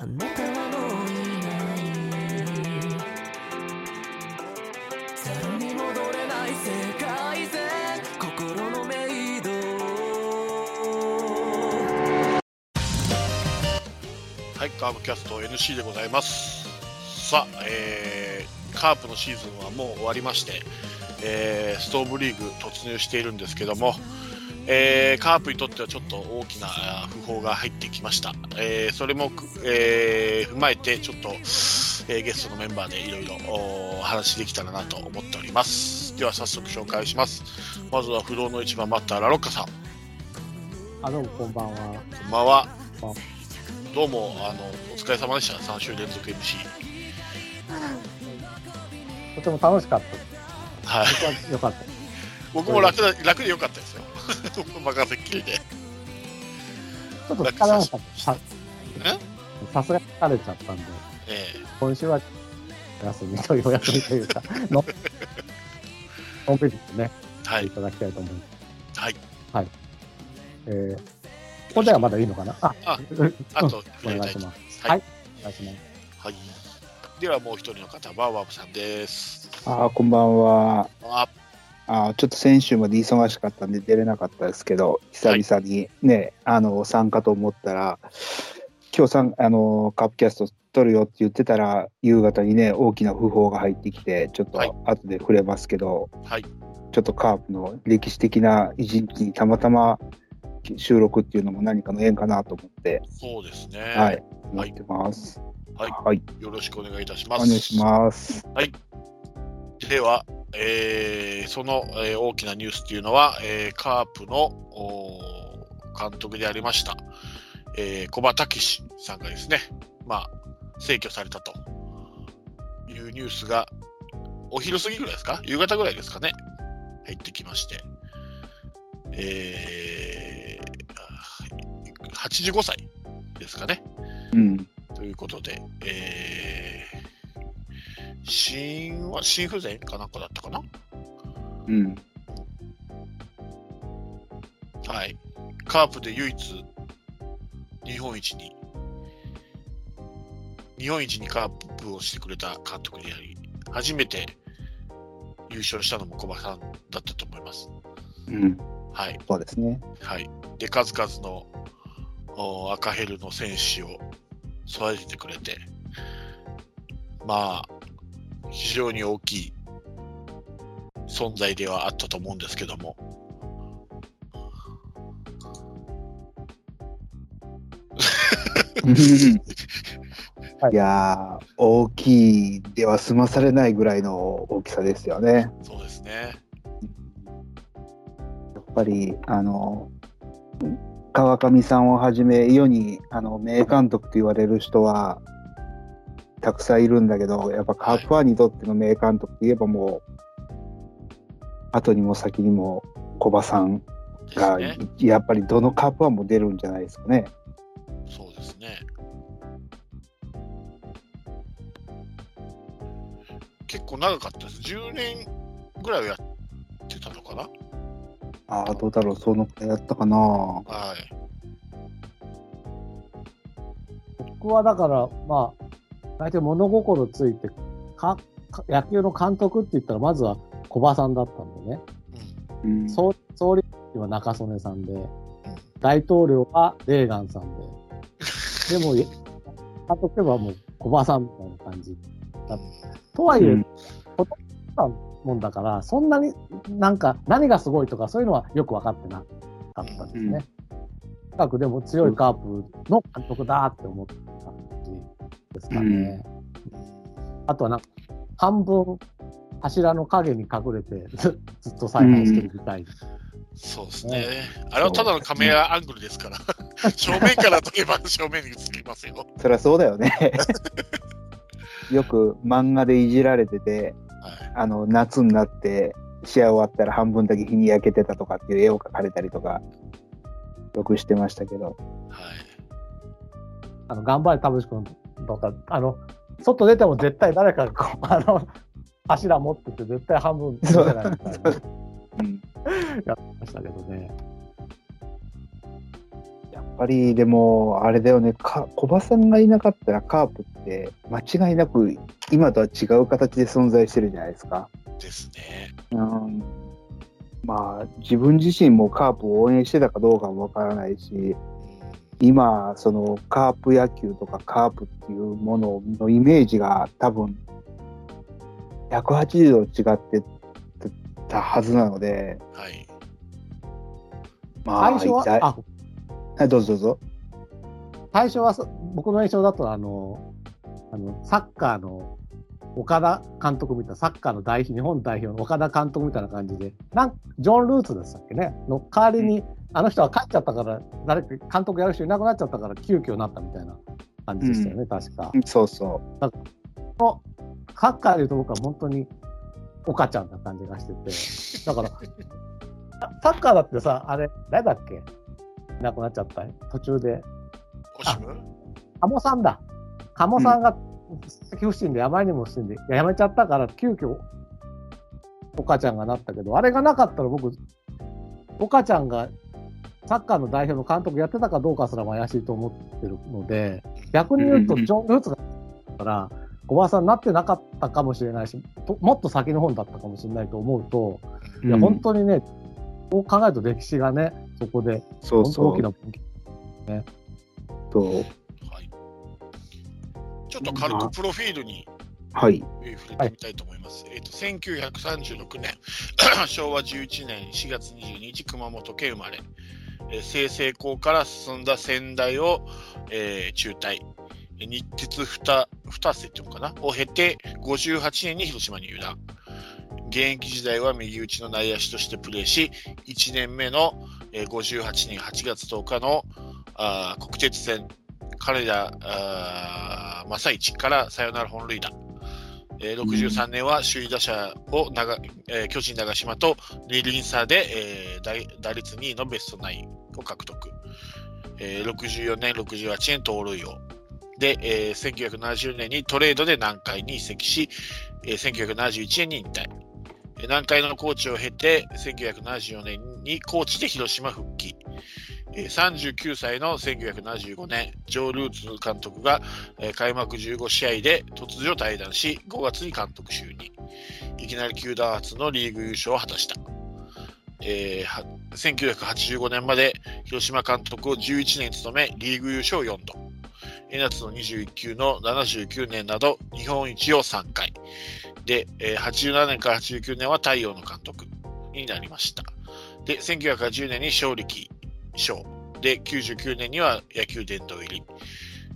あなたはもういない。ゼロに戻れない世界線。心のメイドはい、カーブキャスト NC でございます。さあ、えーカープのシーズンはもう終わりまして、えーストーブリーグ突入しているんですけども、えーカープにとってはちょっと大きな訃報が入ってきました。えーそれもく、えー踏まえて、ちょっと、えーゲストのメンバーでいろいろお話できたらなと思っております。では早速紹介します。まずは不動の一番バッター、ラロッカさん。あ、どうもこんばんは。こんばんは。どうも、あの、お疲れ様でした。3週連続 MC。とても楽しかった。はい。僕は良かった。僕も楽だ楽でよかったですよ。任せっきりで。ちょっと疲れなかった。ささすがに疲れちゃったんで、え今週はお休みというお休みというか、ののんびりとね、えはいい。ただきたいと思います。はい。えー、ここではまだいいのかな？あ、あうんあと、お願いします。ははいい。お願いします。はい。ではもう一人の方、バーバブさんです。あーこんばんは。あ、ちょっと先週まで忙しかったんで出れなかったですけど、久々にね、あの参加と思ったら、今日さんあのカップキャスト撮るよって言ってたら、夕方にね、大きな訃報が入ってきて、ちょっとはい後で触れますけど、はい。ちょっとカープの歴史的な一日にたまたま収録っていうのも何かの縁かなと思って、そうですね。はい、思ってます。はいはい、よろしくお願いいたします。お願いします。では、えーその、えー大きなニュースっていうのは、えーカープの監督でありました、えー小葉武史さんがですね、まあ、逝去されたというニュースが、お昼過ぎぐらいですか？夕方ぐらいですかね入ってきまして、えー、85歳ですかね。うん、ということで、えー、死因は心不全かなんかだったかな？うん、はい。カープで唯一、日本一に、日本一にカープをしてくれた監督であり、初めて優勝したのも小葉さんだったと思います。うん、はい。そうですね。はい。で、数々のお赤ヘルの選手を育ててくれて、まあ、非常に大きい存在ではあったと思うんですけども、は いいやー、大きいでは済まされないぐらいの大きさですよね。そうですね。やっぱり、あの、川上さんをはじめ、世にあの名監督と言われる人は、たくさんいるんだけど、やっぱカープファンにとっての名監督といえばもう、後にも先にも小葉さんが、ね。やっぱりどのカープファンも出るんじゃないですかね。そうですね。結構長かったです。10年ぐらいはやってたのかな？ああ、どうだろう、そのくらいだったかな。はい。僕はだから、まあ、大体物心ついて、かか野球の監督って言ったら、まずは小葉さんだったんでね。うん。うん、総総理は中曽根さんで、大統領はレーガンさんで、でも、監督はもう小葉さんみたいな感じ。とはいえ、うんほとんどもんだから、そんなになんか何がすごいとかそういうのはよく分かってなかったんですね。とにかくでも強いカープの監督だって思った感じですかね。あとはなんか半分柱の影に隠れてず ずっと采配してるみたいな。そうですね。あれはただのカメラアングルですから。正面から撮れば正面に映りますよ。そりゃそうだよね。よく漫画でいじられてて、はい。あの夏になって試合終わったら半分だけ日に焼けてたとかっていう絵を描かれたりとかよくしてましたけど、はい。あの頑張れ田淵君とか、あの外出ても絶対誰かがこう あの柱持ってて絶対半分見せないみたいなうん、やってましたけどね。やっぱりでも、あれだよね、か小葉さんがいなかったらカープって間違いなく今とは違う形で存在してるじゃないですか。ですね。うん、まあ、自分自身もカープを応援してたかどうかもわからないし、うん今、そのカープ野球とかカープっていうもののイメージが多分、180度違ってたはずなので、はい。まあ、最初は、あ、はいどうぞどうぞ。最初はそ僕の印象だと、あの、あの、サッカーの岡田監督みたいな、サッカーの代表、日本代表の岡田監督みたいな感じで、なんジョン・ルーツでしたっけね、の代わりに、あの人は帰っちゃったから、誰か監督やる人いなくなっちゃったから、急遽なったみたいな感じでしたよね、確か。そうそサッカーでいうと僕は本当に岡ちゃんな感じがしてて、だから、サッカーだってさ、あれ、誰だっけ？いなくなっちゃった途中で。オシム鴨さんだ。鴨さんが佐々木不審であまりにも不審で、やめちゃったから、急遽、岡ちゃんがなったけど、あれがなかったら僕、岡ちゃんがサッカーの代表の監督やってたかどうかすらも怪しいと思ってるので、逆に言うと、ジョン・ルーツがから、小林さんになってなかったかもしれないし、ともっと先の本だったかもしれないと思うと、う。いや、うん本当にね、こう考えると歴史がね、そこで、そう本当大きな。ちょっと軽くプロフィールにはい。えー触れてみたいと思います。えっ、と、1936年、昭和11年4月22日、熊本県生まれ、えー済々校から進んだ仙台を、えー中退、日鉄二二世っていうのかな？を経て、58年に広島に入団。現役時代は右打ちの内野手としてプレーし、1年目の、えー58年8月10日のあ国鉄戦、金田あー正一からサヨナラ本塁打。えー63年は首位打者を長、えー巨人長島と二輪差で、えー打打率2位のベストナインを獲得。えー64年、68年盗塁王。で、えー1970年にトレードで南海に移籍し、えー1971年に引退。えー南海のコーチを経て、1974年にコーチで広島復帰。39歳の1975年、ジョー・ルーツ監督が、開幕15試合で突如退団し、5月に監督就任。いきなり球団初のリーグ優勝を果たした。えー1985年まで広島監督を11年務め、リーグ優勝4度。江夏の21球の79年など、日本一を3回。で、え87年から89年は太陽の監督になりました。で、1980年に勝力賞。で、99年には野球殿堂入り。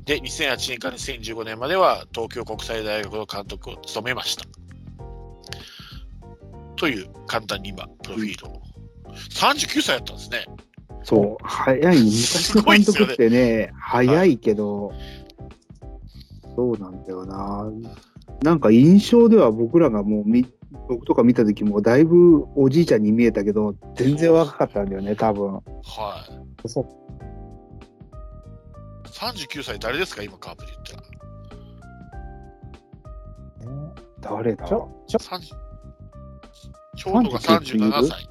で、2008年から2015年までは東京国際大学の監督を務めました。という簡単に今、プロフィールを。39歳だったんですね。そう。早い。昔の監督ってね、早いけど、そうなんだよな。なんか印象では僕らがもうみ、僕とか見た時もだいぶおじいちゃんに見えたけど、全然若かったんだよね、多分。はい。そう39歳誰ですか今、カープで言ったら。ね誰だ？ちょちょ30ちょうどが37歳。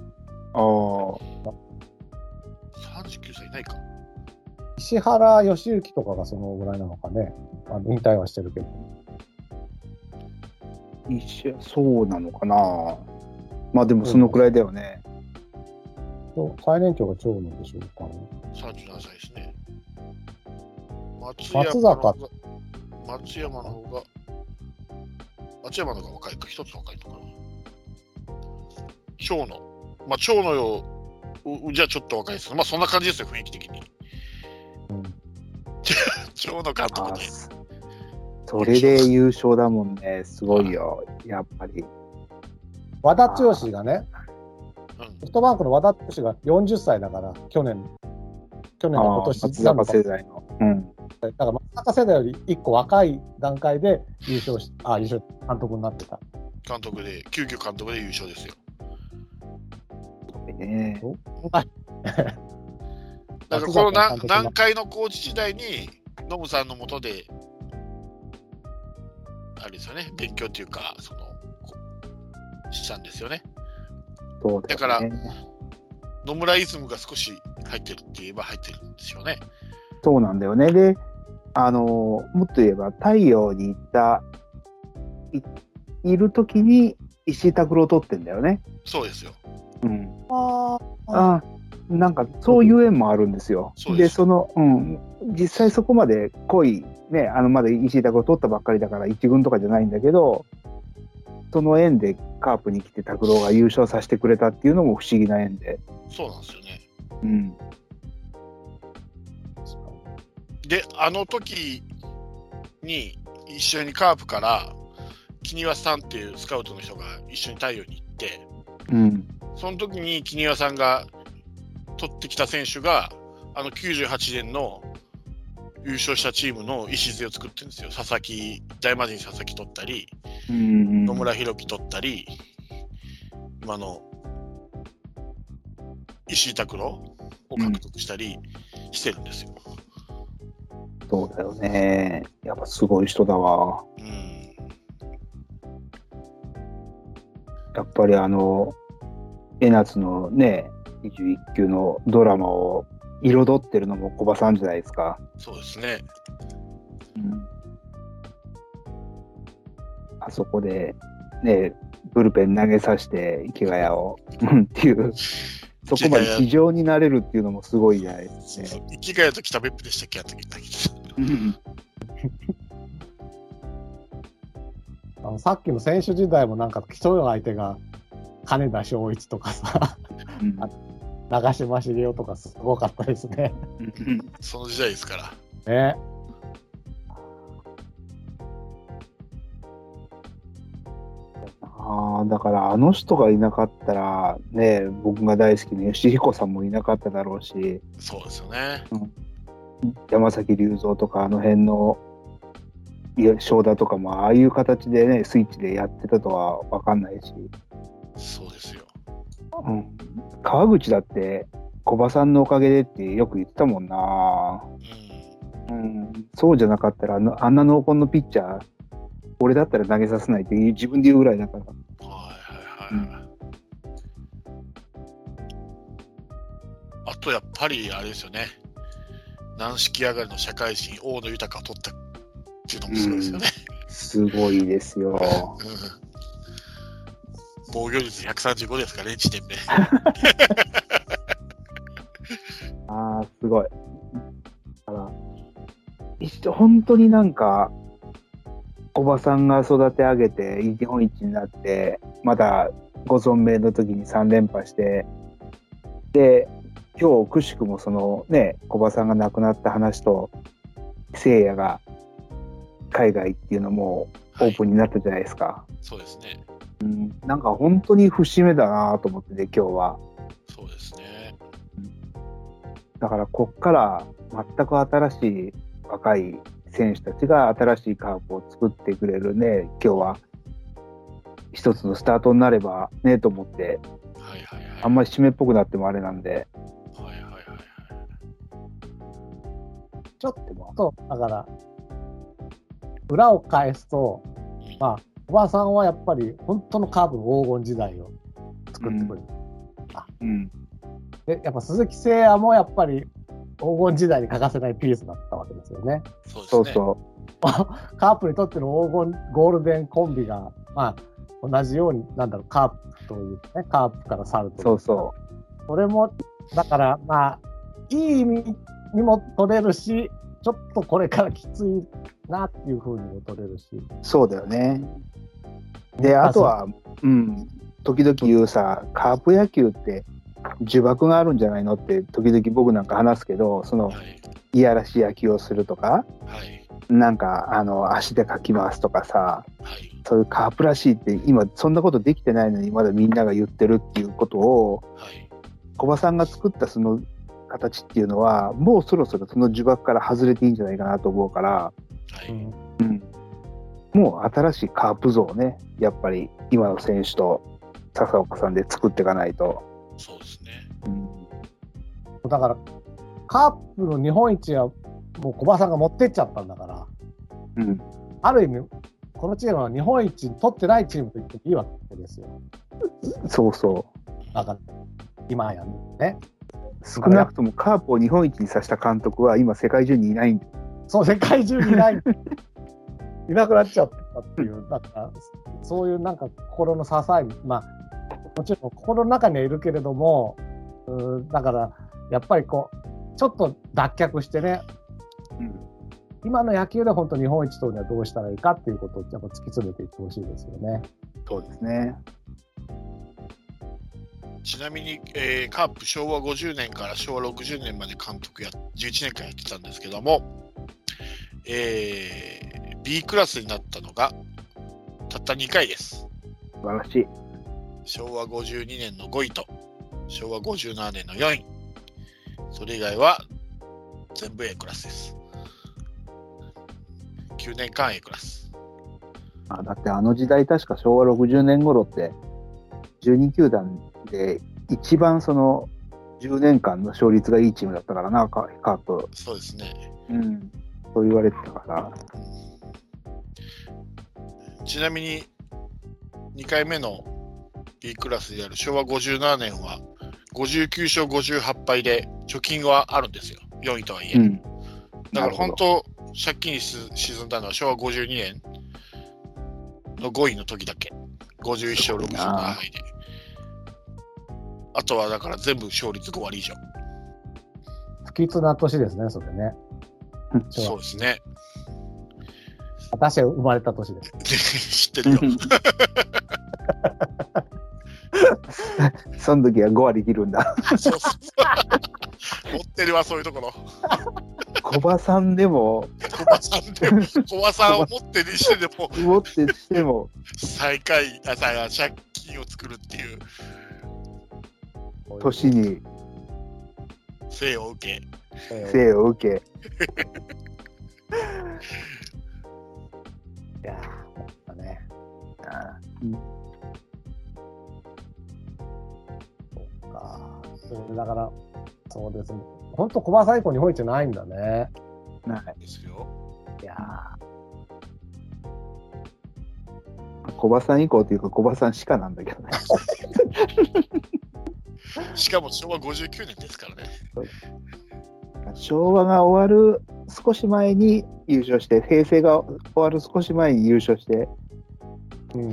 ああ。39歳いないか。石原良幸とかがそのぐらいなのかね。あの引退はしてるけど。一緒そうなのかな。まあでもそのくらいだよね。そう最年長が長野でしょうかね。37歳ですね。松松坂松山の方が、松山の方が若いか、一つ若いのかな。長野。まあ、長野よ、うじゃあちょっと若いですけど、まあそんな感じですよ、雰囲気的に。うん 長野監あ督ね。それで優勝だもんね。すごいよ。やっぱり。和田剛がね、うんソフトバンクの和田剛が40歳だから、去年、去年の今年松坂世代の。うん。だから松坂世代より1個若い段階で優勝し、あ、優勝、監督になってた。監督で、急遽監督で優勝ですよ。ねはい。だ からこのな松坂監督が南海のコーチ時代に、ノムさんのもとで、あれですよね、勉強というか、その、こしたんですよね。そうだよね。だから野村イズムが少し入ってるって言えば入ってるんですよね。そうなんだよね。で、あの、もっと言えば、太陽に行った、いいるときに石井拓郎を取ってんだよね。そうですよ。うん。ああなんかそういう縁もあるんですよ。でそうですその、うん、実際そこまで濃い、ね、あのまだ石井拓郎取ったばっかりだから一軍とかじゃないんだけど、その縁でカープに来て拓郎が優勝させてくれたっていうのも不思議な縁で。そうなんですよね。うん。で、あの時に一緒にカープから、木庭さんっていうスカウトの人が一緒に太陽に行って、うん。その時に木庭さんが取ってきた選手が、あの98年の優勝したチームの礎を作ってるんですよ。佐々木、大魔神佐々木取ったり、うん、野村弘樹取ったり、今の石井拓郎を獲得したりしてるんですよ。そうだよね。やっぱすごい人だわ。うん、やっぱりあの、江夏のね、21級のドラマを彩ってるのも小葉さんじゃないですか。そうですね。うんあそこで、ね、ブルペン投げさせて池谷を、う んっていう、そこまで非常になれるっていうのもすごいじゃないですかね。生きがやと北別府でしたっけあの時だけうんあのさっきの選手時代もなんか競う相手が金田正一とかさ、うん 長嶋茂雄とかすごかったですね。その時代ですから。ね。ああ、だからあの人がいなかったら、ね、僕が大好きな吉彦さんもいなかっただろうし、そうですよね。山崎隆三とかあの辺のいや正田とかもああいう形でね、スイッチでやってたとは分かんないし、そうですよ。うん、川口だって小葉さんのおかげでってよく言ってたもんな。うん。うん、そうじゃなかったらあのあんな濃厚のピッチャー、俺だったら投げさせないって自分で言うぐらいだから。はいはいはい。あとやっぱりあれですよね。軟式上がりの社会人、大野豊を取ったっていうのもすごいですよね。すごいですよ。うん防御率135ですからね、1点目。ああ、すごい。だから、本当になんか、おばさんが育て上げて、日本一になって、まだご存命の時に3連覇して、で、今日、くしくもそのね、小葉さんが亡くなった話と、聖夜が海外っていうのもオはいープンになったじゃないですか。そうですね。うん、なんか本当に節目だなと思ってて、今日は。そうですね。だからこっから全く新しい若い選手たちが新しいカープを作ってくれるね、今日は一つのスタートになればねと思って、はいはいはい。あんまり締めっぽくなってもあれなんで、はいはいはいはい。ちょっと、だから、裏を返すと、まあ、おばさんはやっぱり本当のカープの黄金時代を作ってくれる。うん、で、やっぱ鈴木誠也もやっぱり黄金時代に欠かせないピースだったわけですよね。そう。そうそ カープにとっての黄金ゴールデンコンビが、まあ、同じように、なんだろう、カープというね、カープから去るう、というそうそそれも、だから、まあ、いい意味にも取れるし、ちょっとこれからきついなっていうふうにも取れるし。う、そうだよね。で、あとは、うん、時々言うさ、カープ野球って呪縛があるんじゃないのって、時々僕なんか話すけど、そのはい。いやらしい野球をするとか、はい。なんかあの足でかき回すとかさ、はい。そういうカープらしいって今そんなことできてないのにまだみんなが言ってるっていうことをはい。小葉さんが作ったその形っていうのはもうそろそろその呪縛から外れていいんじゃないかなと思うから、はい。うんうん、もう新しいカープ像をねやっぱり今の選手と笹岡さんで作っていかないと、そうですね。うん、だから、カープの日本一はもう小葉さんが持ってっちゃったんだから、うん、ある意味、このチームは日本一取ってないチームと言ってもいいわけですよ。そうそだから、今やね。少なくともカープを日本一にさせた監督は今世界中にいないんでそう、世界中にいない。いなくなっちゃったっていう、なんか、そういうなんか心の支え、まあ、もちろん心の中にはいるけれども、うーだから、やっぱりこう、ちょっと脱却してね、うん今の野球で本当日本一取るにはどうしたらいいかっていうことをやっぱ突き詰めていってほしいですよね。そうですね。ちなみに、えーカープ昭和50年から昭和60年まで監督や11年間やってたんですけども、えー B クラスになったのがたった2回です。素晴らしい。昭和52年の5位と昭和57年の4位。それ以外は全部 A クラスです。9年間 A クラス。あだってあの時代確か昭和60年頃って12球団で一番その10年間の勝率がいいチームだったからなカカープ、そうですね。うん、そう言われてたからちなみに2回目の B クラスである昭和57年は59勝58敗で貯金はあるんですよ。4位とはいえ。うんだから本当、借金沈んだのは昭和52年の5位の時だけ。51勝67敗で。あとはだから全部勝率5割以上。不吉な年ですね、それね。そう。ですね。私は生まれた年です。知ってるよ。その時は5割切るんだ。持ってるわ、そういうところ。小葉さんでも。小葉さんでも、小葉さんを持ってるにしてでも、持ってしても。最下位、あ、さ借金を作るっていう。年に。生を受け、えー生を受け いやー、ほんとね。あそうか。そうだから、そうですね。本当、小葉最高日本一ないんだね。ないですよ。いや小葉さん以降というか小葉さんしかなんだけどね しかも昭和59年ですからね。昭和が終わる少し前に優勝して平成が終わる少し前に優勝して、ーうん。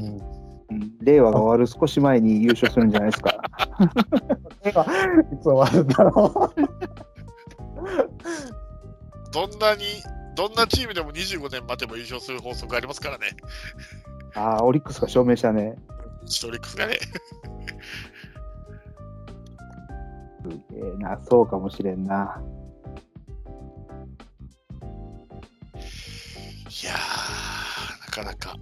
うん令和が終わる少し前に優勝するんじゃないですか。いつ終わるんだろどんなに、どんなチームでも25年待てば優勝する法則ありますからね。ああ、オリックスが証明したね。シトリックスがね。すげえな、そうかもしれんな。いやー、なかなか。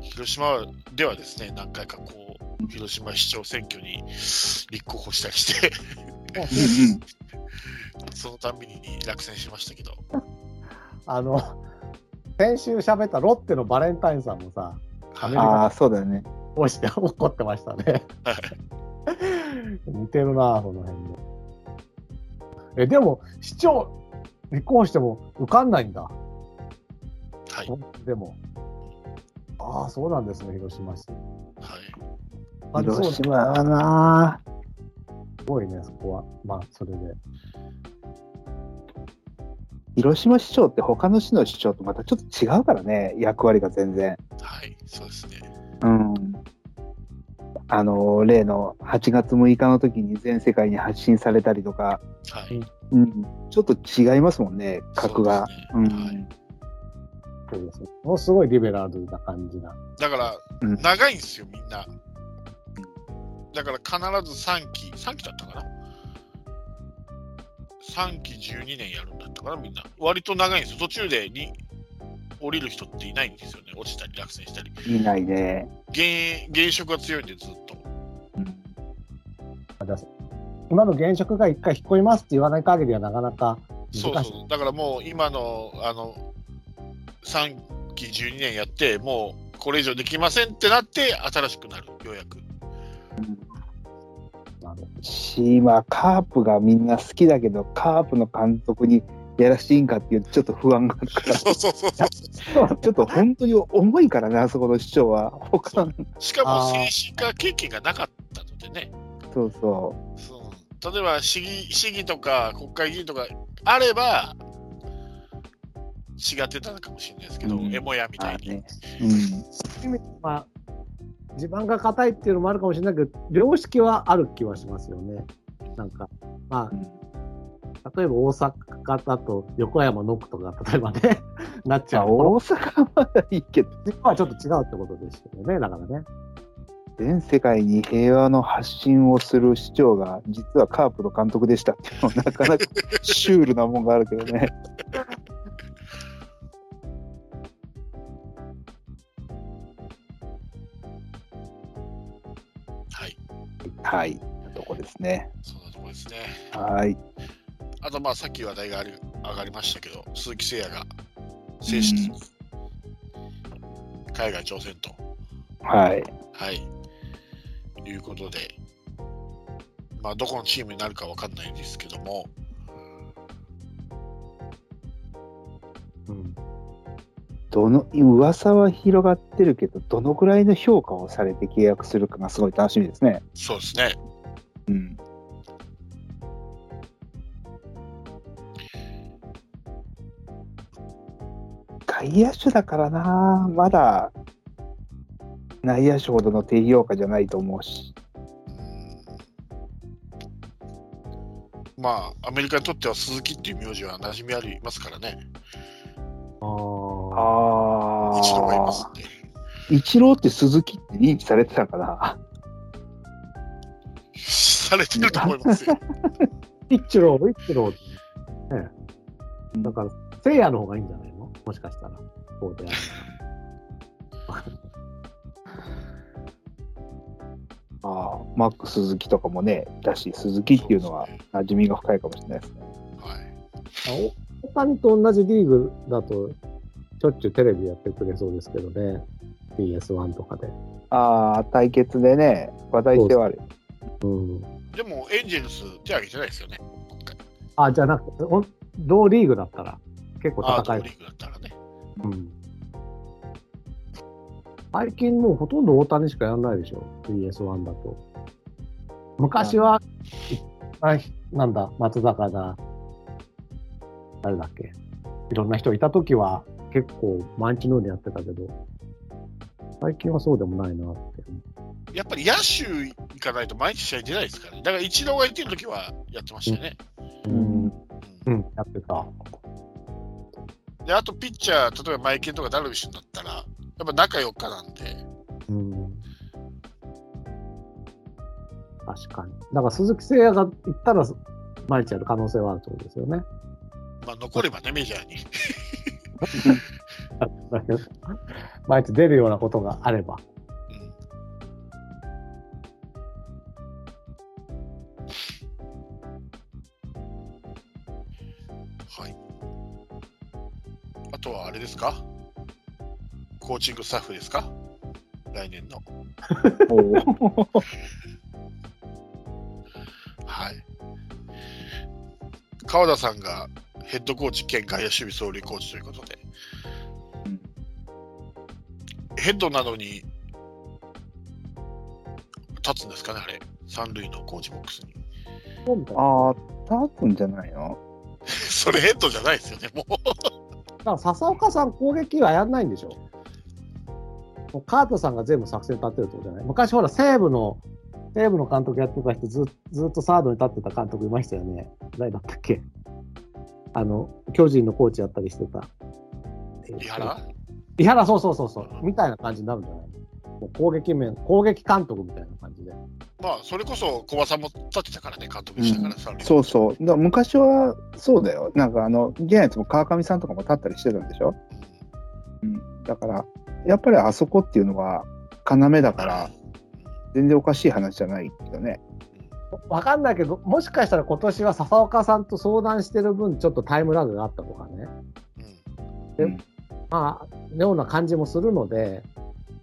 広島ではですね、何回かこう、広島市長選挙に立候補したりして、そのたんびに落選しましたけど、う。あの、先週喋ったロッテのバレンタインさんもさ、アメリカああ、そうだよね。こうして怒ってましたね。似てるな、その辺で。え、でも、市長、立候補しても受かんないんだ。はい、でも。ああ、そうなんですね、広島市。はい。広島だな。すごいね、そこは。まあ、それで。広島市長って他の市の市長とまたちょっと違うからね、役割が全然。はい、そうですね。うん。あの、例の8月6日の時に全世界に発信されたりとか、はい。うん、ちょっと違いますもんね、格が。そうですねはいそうですね。ものすごいリベラルな感じな。だから、うん長いんですよ、みんな。だから必ず3期、3期だったかな ?3 期12年やるんだったかな、みんな。割と長いんですよ。途中でに降りる人っていないんですよね。落ちたり落選したり。いないね。現現職が強いんで、ずっと。あじゃあ今の現職が一回引っ込みますって言わない限りはなかなか難しい。そうそう。だからもう今の、あの、3期12年やって、もうこれ以上できませんってなって、新しくなる、ようやく。なるほどし、まあ、カープがみんな好きだけど、カープの監督にやらしていいんかっていうちょっと不安があるから、そうそうそうそう。ちょっと本当に重いからね、あそこの市長は。他の、しかも精神科経験がなかったのでね。そうそそう例えば市議市議とか国会議員とかあれば違ってたのかもしれないですけど、うんエモヤみう。たいに。ね。うん。まあ、地盤が硬いっていうのもあるかもしれないけど、良識はある気はしますよね。なんか、まあ、例えば大阪だと横山ノックとか、例えばね、なっちゃう。じゃあ大阪はまだいいけど、実はちょっと違うってことですけどね、だからね。全世界に平和の発信をする市長が、実はカープの監督でしたっていうのは、なかなかシュールなもんがあるけどね。はい、はい。とこですね。そんなところですね。はい。あと、まあ、さっき話題がある上がりましたけど、鈴木誠也が正式に海外挑戦と、はい。はい、いうことで、まあ、どこのチームになるかわかんないですけども、うん。どの、噂は広がってるけど、どのぐらいの評価をされて契約するかがすごい楽しみですね。そうですね。うん。外野手だからな、まだ内野手ほどの低評価じゃないと思うし。うんまあ、アメリカにとっては鈴木っていう名字は馴染みありますからね。ああ。あ一度がいますんで。イチローって鈴木って認知されてたかな？されてると思いますよ。イッチロー、イッチローってね。だから、聖夜の方がいいんじゃない？のもしかしたら。そうである ああ、マック鈴木とかもね、だし、鈴木っていうのは馴染みが深いかもしれないですね。はい。あお大谷と同じリーグだと、しょっちゅうテレビやってくれそうですけどね。PS1 とかで。ああ、対決でね、話題性はある。うん。でも、エンジェルス手挙げてないですよね。あ、じゃなくて、お同リーグだったら、結構戦いトリーグだったらね。うん。最近もうほとんど大谷しかやんないでしょ？PS1 だと。昔は、あなんだ、松坂だ、誰だっけ？いろんな人いたときは結構毎日のようにやってたけど、最近はそうでもないなって。やっぱり野手行かないと毎日試合出ないですからね。だから、イチローがいてるときはやってましたよね。うん。うんうん、やってた。で、あと、ピッチャー、例えばマイケンとかダルビッシュになったら、やっぱ中4日なんで、うん。確かに。だから鈴木誠也が行ったら、毎日やる可能性はあるってことですよね。まあ、残ればね、メジャーに。毎日出るようなことがあれば。とはあれですか？コーチングスタッフですか？来年の。はい。川田さんがヘッドコーチ兼外野守備走塁コーチということで、うんヘッドなどに立つんですかね、あれ？三塁のコーチボックスに。ああ、立つんじゃないの？それヘッドじゃないですよね、もう。だから笹岡さん攻撃はやんないんでしょもうカートさんが全部作戦立てるってことじゃない昔ほら西武の、西武の監督やってた人ずずっとサードに立ってた監督いましたよね。誰だったっけあの、巨人のコーチやったりしてた。井原？井原、そうそうそうそう。みたいな感じになるんじゃない？攻撃面、攻撃監督みたいな感じで。まあ、それこそ小葉さんも立ってたからね、監督でしたから、三塁そうそう。だ昔はそうだよ。なんかあの、ジャイアンツも川上さんとかも立ったりしてたんでしょ？うん。だから、やっぱりあそこっていうのは要だから、全然おかしい話じゃないけどね。わかんないけど、もしかしたら今年は笹岡さんと相談してる分、ちょっとタイムラグがあったとかね。うんうんまあ、のような感じもするので、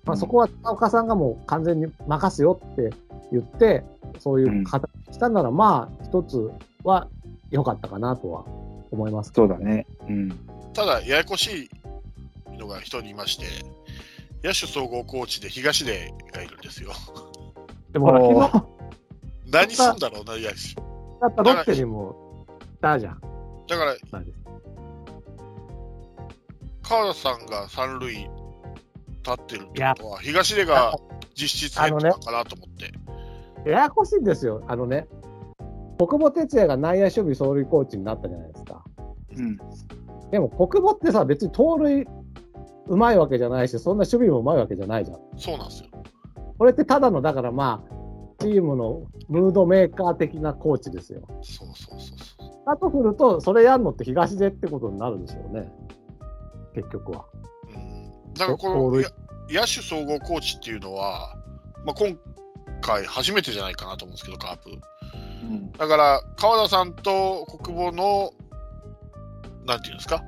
まあ、そこは笹岡さんがもう完全に任すよって言って、そういう形にしたなら、まあ、一つは良かったかなとは思います。そうだね。うん。ただ、ややこしいのが一人いまして、野手総合コーチで東出がいるんですよ。でもほら、おー昨日何すんだろうな、野手。だったロッテにもいたじゃん。だから、なんです川田さんが三塁立ってるってことは、東出が実質ヘッドなのかなと思って。ややこしいんですよ。あのね、国母哲也が内野守備走塁コーチになったじゃないですか。うん。でも国母ってさ、別に盗塁うまいわけじゃないし、そんな守備もうまいわけじゃないじゃん。そうなんですよ。これってただの、だからまあ、チームのムードメーカー的なコーチですよ。そうそうそうそう。だとすると、それやるのって東出ってことになるでしょうね。結局は。うん、だからこのや野手総合コーチっていうのは、まあ、今回初めてじゃないかなと思うんですけど、カープ。うん。だから、川田さんと国母の、なんていうんですか、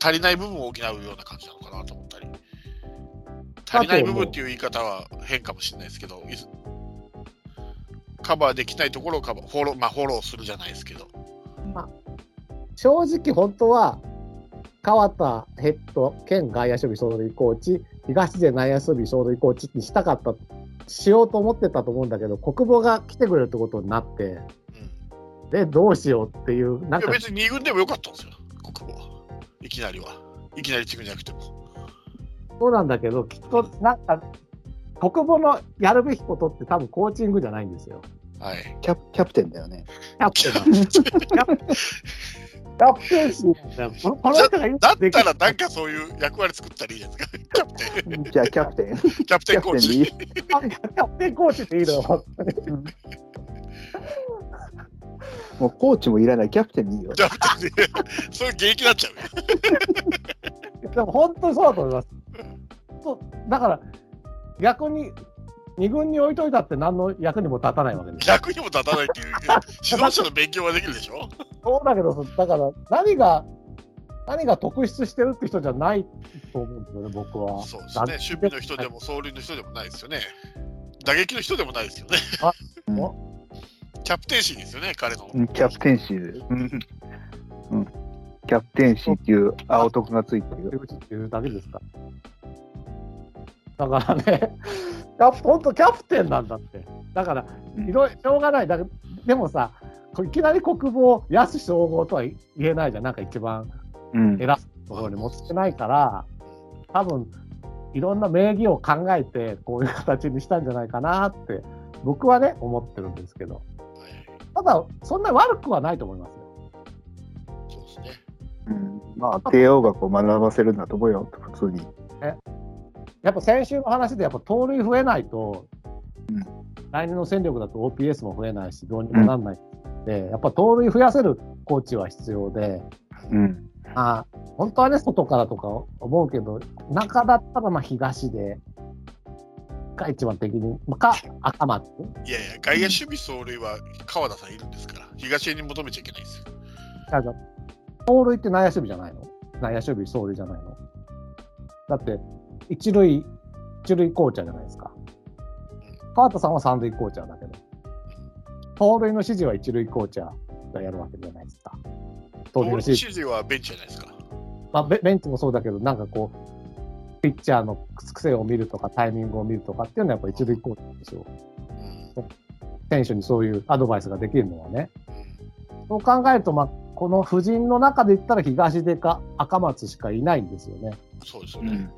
足りない部分を補うような感じなのかなと思ったり。足りない部分っていう言い方は変かもしれないですけど、カバーできないところをカバー、フォロー、まあ、フォローするじゃないですけど。正直、本当は、川田ヘッド兼外野守備走塁コーチ、東出内野守備走塁コーチにしたかった、しようと思ってたと思うんだけど、国母が来てくれるってことになって、うん、で、どうしようっていう、なんか別に2軍でもよかったんですよ、国母は。いきなりは。いきなり1軍じゃなくても。そうなんだけど、きっと、なんか、国母のやるべきことって多分コーチングじゃないんですよ。はい。キャプキャプテンだよね。キャプテン キャプテンシー。このこの人が言うだったらなんかそういう役割作ったらいいじゃないですか？キャプテン、じゃあキャプテン。キャプテンコーチ。キャプテンでいいキャプテンコーチっていいのよ、本当にもうコーチもいらないキャプテンでいいよ。キャプテンで、そういう現役になっちゃうよ。でも本当にそうだと思います。そうだから、逆に、二軍に置いといたって何の役にも立たないわけですよ。役にも立たないっていう、指導者の勉強はできるでしょ？そうだけど、だから、何が、何が特筆してるって人じゃないと思うんですよね、僕は。そうですね。守備の人でも、走塁の人でもないですよね。打撃の人でもないですよね。うんキャプテンシーですよね、彼の。うんキャプテンシーで。うん。うんキャプテンシーっていう青徳がついてるっていうだけですか？だからね、キャプ本当キャプテンなんだって。だから、いろいろしょうがない。だけどでもさ、いきなり国防、安総合とは言えないじゃん。なんか一番うん。偉いところに持ってないから、多分いろんな名義を考えて、こういう形にしたんじゃないかなって、僕はね、思ってるんですけど。ただ、そんな悪くはないと思いますよ。そうですね。うんまあ、帝王学を学ばせるんだと思うよ、普通に。やっぱ先週の話で、やっぱ盗塁増えないと、うん来年の戦力だと OPS も増えないし、どうにもなんないので、やっぱ盗塁増やせるコーチは必要で、うん。まあ、本当はね、外からとか思うけど、中だったらまあ東で、が一番的に、まあか、赤松。いやいや、外野守備走塁は川田さんいるんですから、東に求めちゃいけないですよ。あじゃあ盗塁って内野守備じゃないの？内野守備、走塁じゃないの？だって、一塁、一塁コーチャーじゃないですか。川田さんは三塁コーチャーだけど、盗塁の指示は一塁コーチャーがやるわけじゃないですか。盗塁の指示、指示はベンチじゃないですか。まあ、ベベンチもそうだけど、なんかこう、ピッチャーの癖を見るとか、タイミングを見るとかっていうのはやっぱ一塁コーチなんですよ。うん選手にそういうアドバイスができるのはね。うんそう考えると、まあ、この夫人の中で言ったら東出か赤松しかいないんですよね。そうですよね。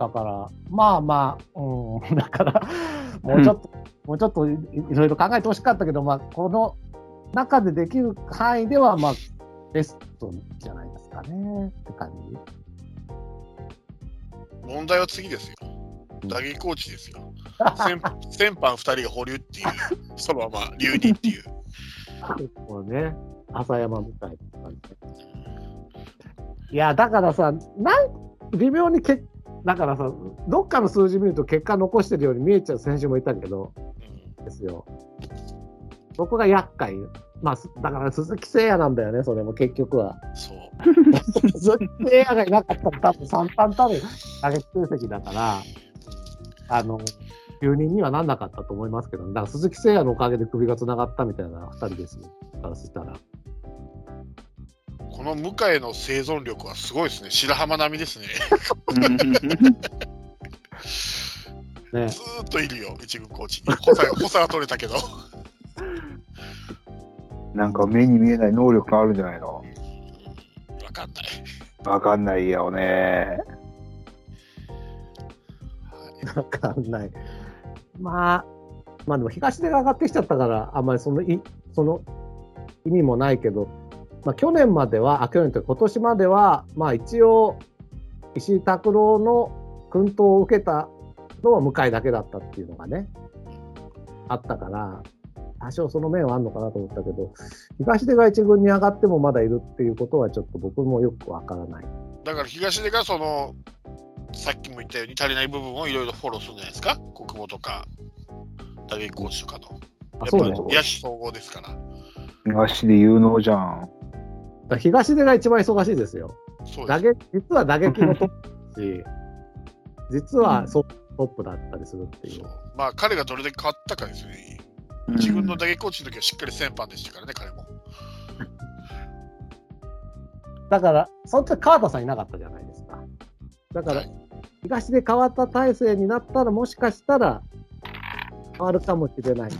うん。だから、まあまあ、うん、だから、もうちょっと、もうちょっといいろいろ考えてほしかったけど、まあ、この中でできる範囲では、まあ、ベストじゃないですかね、って感じ。問題は次ですよ。打撃コーチですよ。先先般2人が保留っていう、そのまま留任っていう。結構ね、浅山みたいな感じで。いや、だからさ、なん微妙にけ、だからさ、どっかの数字見ると結果残してるように見えちゃう選手もいたけど、うんですよ。そこが厄介。まあ、すだから鈴木誠也なんだよね、それも結局は。そう。鈴木誠也がいなかったら多分3番たる打撃成績だから、あの、留任にはなんなかったと思いますけど、ね、だから鈴木誠也のおかげで首がつながったみたいな2人ですよ。からそしたら。この向井の生存力はすごいですね。白浜並みですね。ね、ずーっといるよ、一軍コーチに。補佐 補佐は取れたけど。なんか目に見えない能力があるんじゃないの？わかんない。わかんないよね。わかんない。まあ、まあでも東出が上がってきちゃったから、あんまりそのいその意味もないけど、まあ去年までは、あ、去年というか今年までは、まあ一応、石井拓郎の薫陶を受けたのは向井だけだったっていうのがね、あったから、多少その面はあるのかなと思ったけど、東出が一軍に上がってもまだいるっていうことはちょっと僕もよくわからない。だから東出がその、さっきも言ったように足りない部分をいろいろフォローするんじゃないですか？国母とか、打撃コーチとかの。あ、やそうね。っぱり野手総合ですから。東で有能じゃん。東出が一番忙しいですよ。そう。打撃、実は打撃のトップだし、実はそうトップだったりするっていう。まあ彼がどれだけ変わったかですよね。自分の打撃コーチの時はしっかり先般でしたからね、彼も。だから、その時川田さんいなかったじゃないですか。だからはい、東で変わった体制になったら、もしかしたら変わるかもしれない。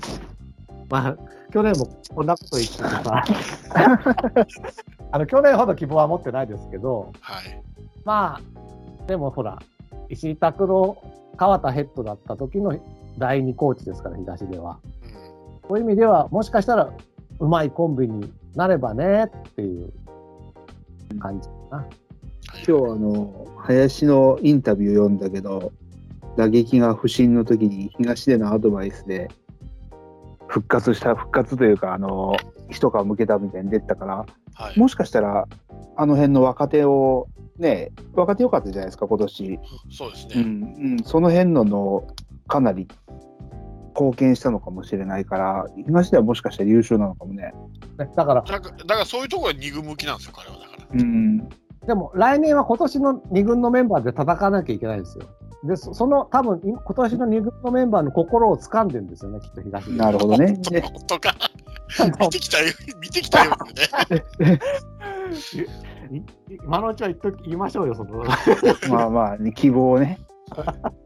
まあ、去年もこんなこと言っててさ、あの去年ほど希望は持ってないですけど、はい。まあ、でもほら、石井拓郎、川田ヘッドだった時の第二コーチですから、東では。うんそういう意味では、もしかしたら、うまいコンビになればねっていう感じかな。はい今日あの、林のインタビュー読んだけど、打撃が不振の時に東出のアドバイスで復活した、復活というか、あの、一皮向けたみたいに出てたから、はい。もしかしたら、あの辺の若手を、ね、若手良かったじゃないですか、今年。そうですね。うん、うん、その辺のの、かなり貢献したのかもしれないから、東出はもしかしたら優秀なのかもね。ねだから、だからだからそういうところが二軍向きなんですよ、彼はだから。うん、でも来年は今年の2軍のメンバーで戦わなきゃいけないんですよ。で、そその多分、今今年の2軍のメンバーの心を掴んでるんですよね、きっと東出なるほどね。で 本当か。見てきたよ、見てきたようね。い今のうちは言っとき言いましょうよ、その。いまあまあ、ね、希望をね。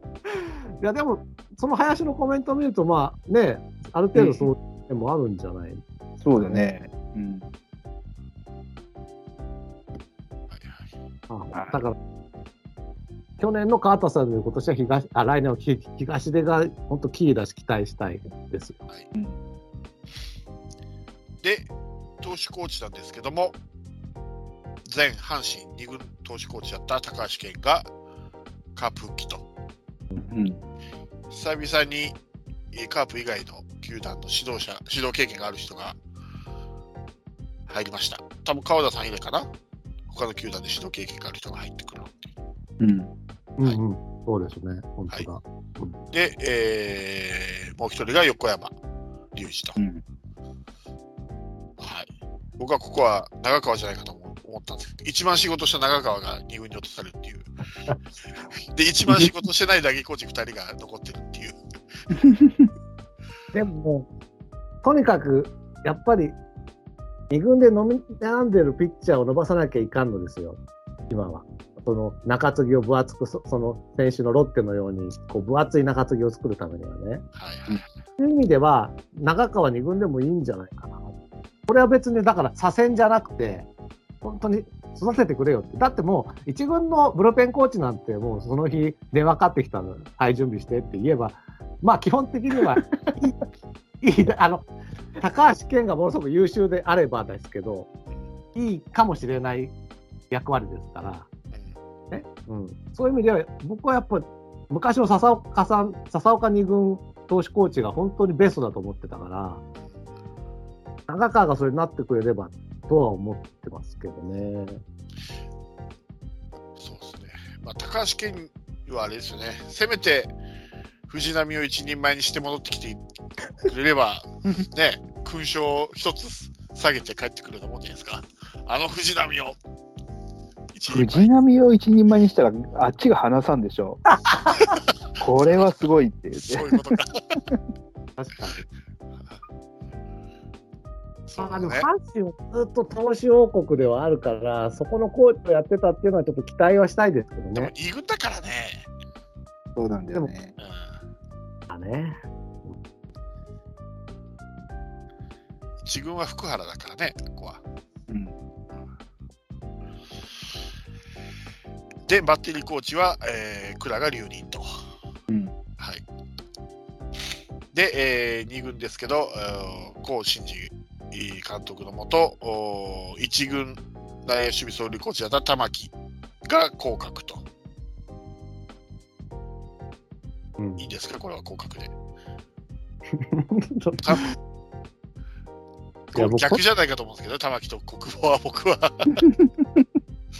や、でも、その林のコメントを見ると、まあね、ある程度そういう点もあるんじゃない、そうだね。うん。はいはいあだから、去年の川田さんで今年は東、あ、来年はひ東出が本当キーだし期待したいですよ。で、投手コーチなんですけども、前阪神二軍投手コーチだった高橋健がカープ復帰と、うん。久々にえーカープ以外の球団の指導者、指導経験がある人が入りました。多分川田さん以来かな？他の球団で指導経験がある人が入ってくるっていう。うん。うん、はいうん、そうですね、本当だ。で、えーもう一人が横山隆二と。うん。はい。僕はここは長川じゃないかと思思ったんですけど、一番仕事した長川が2軍に落とされるっていう。で、一番仕事してない打撃コーチ2人が残ってるっていう。でも、とにかく、やっぱり、2軍で飲み悩んでるピッチャーを伸ばさなきゃいかんのですよ、今は。その中継ぎを分厚く、そその選手のロッテのように、こう分厚い中継ぎを作るためにはね。はいはい。そういう意味では、長川2軍でもいいんじゃないかな。これは別に、だから左遷じゃなくて、本当に育ててくれよって。だってもう、1軍のブルペンコーチなんて、もうその日電話かかってきたの、はい、準備してって言えば、まあ基本的には、いい、あの、高橋健がものすごく優秀であればですけど、いいかもしれない役割ですから、ね？うん、そういう意味では、僕はやっぱり昔の笹岡さん、笹岡二軍投手コーチが本当にベストだと思ってたから、長川がそれになってくれればとは思ってますけどね。そうですね。まあ、高橋健はあれですよね。せめて藤波を一人前にして戻ってきてくれれば、ね、勲章一つ下げて帰ってくるようなもんじゃないですか。あの藤波を藤波を一人前にしたら、あっちが離さんでしょ。これはすごいって言って。そういうことか。確かに。そうまあ、で。阪神はずっと投手王国ではあるから、そこのコーチをやってたっていうのはちょっと期待はしたいですけどでもね。二軍だからね。そうなんだよね。うん。まあね。一軍は福原だからね、ここは。うん。で、バッテリーコーチは、えー、倉が留任と。うん。はい。で、えー、2軍ですけど、えー高真司監督のもと、お1軍内野守備総理コーチだった玉木が降格と。うんいいんですか、これは降格で。逆じゃないかと思うんですけど、玉木と国防は僕は。だか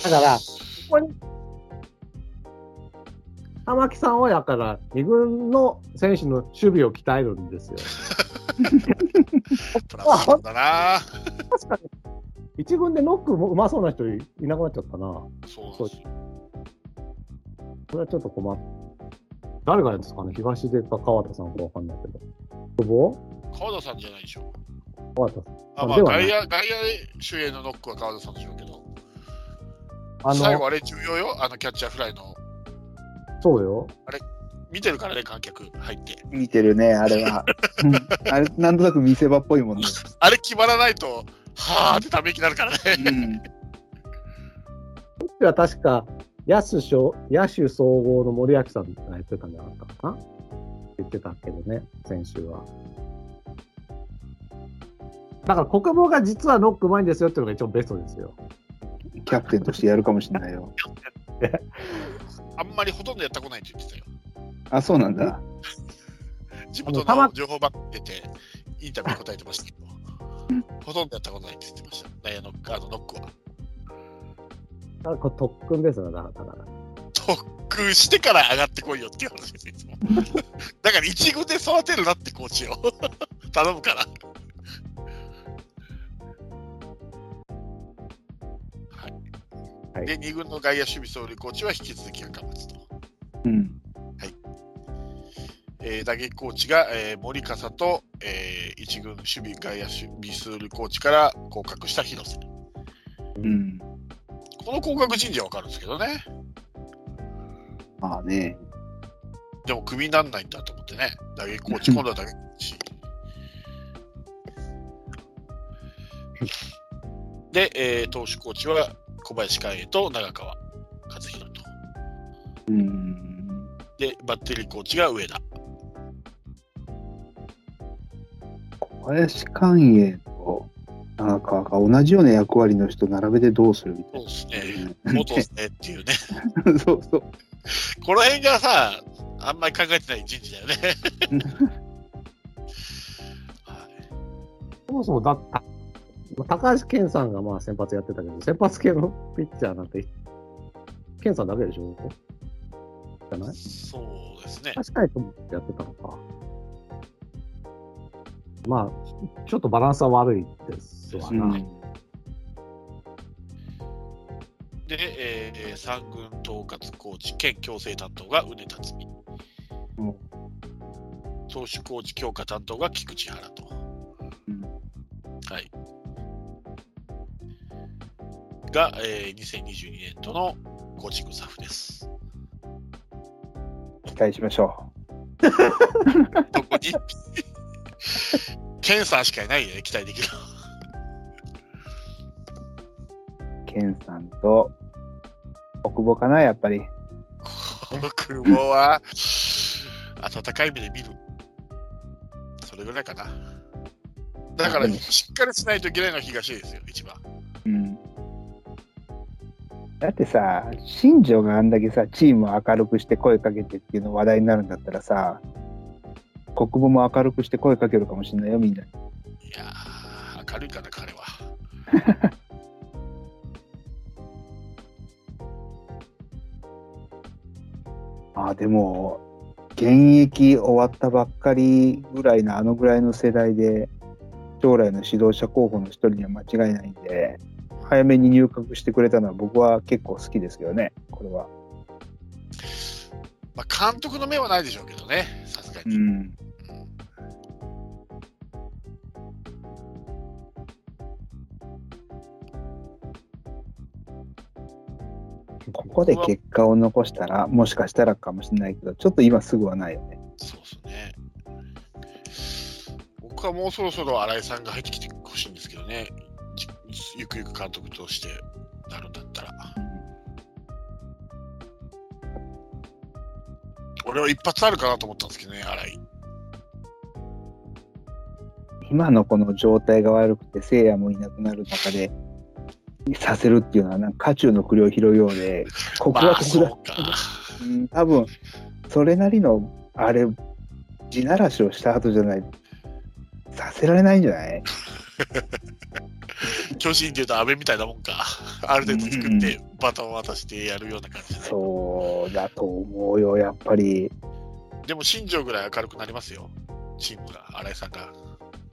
ら、ここに、玉木さんはやから、二軍の選手の守備を鍛えるんですよ。プラスなんだな。確かに、一軍でノックもうまそうな人いなくなっちゃったな。そうですよ。これはちょっと困っ誰がやるんですかね？東出か川田さんかわかんないけど。久保？川田さんじゃないでしょ。川田さん。あまあ、外野、外野主演のノックは川田さんでしょうけど、あの、最後あれ重要よ、あのキャッチャーフライの。そうよ。見てるからね、観客入って。見てるね、あれは。うんあれ、なんとなく見せ場っぽいもんね。あれ決まらないと、はーってため息になるからね。うん。こっちは確か、野手小野手総合の森脇さんがやってたんじゃなかったかな？言ってたけどね、先週は。だから国防が実はノックうまいんですよっていうのが一番ベストですよ。キャプテンとしてやるかもしれないよ。あんまりほとんどやったことないって言ってたよ。あ、そうなんだ。地元あのの情報番組出て、インタビュー答えてましたけど、ほとんどやったことないって言ってました。内野ノック、あのノックは。だからこれ特訓ですよ、だから。だから特訓してから上がってこいよっていう話ですよ、いつも。だから一軍で育てるなってコーチを 頼むから。はい。はいで、二軍の外野守備総理コーチは引き続き赤松と。うん。えー打撃コーチが、えー森笠と、えー一軍守備外野守備数理コーチから降格した広瀬。うん。この降格人事は分かるんですけどね。まあね。でもクビにならないんだと思ってね。打撃コーチ、今度は打撃コーチ。で、えー投手コーチは小林寛永と長川和弘と。うん。で、バッテリーコーチが上田。小林寛永と長川が同じような役割の人並べてどうするみたいそうですね。な。元ですねっていうね。そうそう。この辺がさ、あんまり考えてない人事だよね。はいそもそもだった。まあ高橋健さんがまあ先発やってたけど、先発系のピッチャーなんて、健さんだけでしょ？じゃない？そうですね。確かにと思ってやってたのか。まあ、ちょっとバランスは悪いですわな。うん。で、えー、三軍統括コーチ兼強制担当が畝辰巳。うん投手コーチ強化担当が菊池原と。うんはい。が、えー、2022年度のコーチングスタッフです。期待しましょ どこに？ケンさんしかいないよね、期待できる。う。ケンさんと、国母かな、やっぱり。久保は、温かい目で見る。それぐらいかな。だから、しっかりしないといけないのは東ですよ、一番。うん。だってさ、新庄があんだけさ、チームを明るくして声かけてっていうの話題になるんだったらさ、国母も明るくして声かけるかもしれないよ、みんなに。いやー、明るいかな、彼は。ああ、でも、現役終わったばっかりぐらいのあのぐらいの世代で、将来の指導者候補の一人には間違いないんで、早めに入閣してくれたのは僕は結構好きですけどね、これは。まあ、監督の目はないでしょうけどね、さすがに。うん。ここで結果を残したら、もしかしたらかもしれないけど、ちょっと今すぐはないよね。そうですね。僕はもうそろそろ新井さんが入ってきてほしいんですけどね、じゆくゆく監督としてなるんだったら。俺は一発あるかなと思ったんですけどね、新井。今のこの状態が悪くて、聖夜もいなくなる中で、させるっていうのは、なんか、渦中の栗を拾うようで、ここまあ、はここだ。そうか。うん、多分それなりの、あれ、地ならしをした後じゃない、させられないんじゃない？巨人っていうと安倍みたいなもんか。ある程度作って、バトンを渡してやるような感じで、ね。そうだと思うよ、やっぱり。でも、新庄ぐらい明るくなりますよ。チームが、新井さんが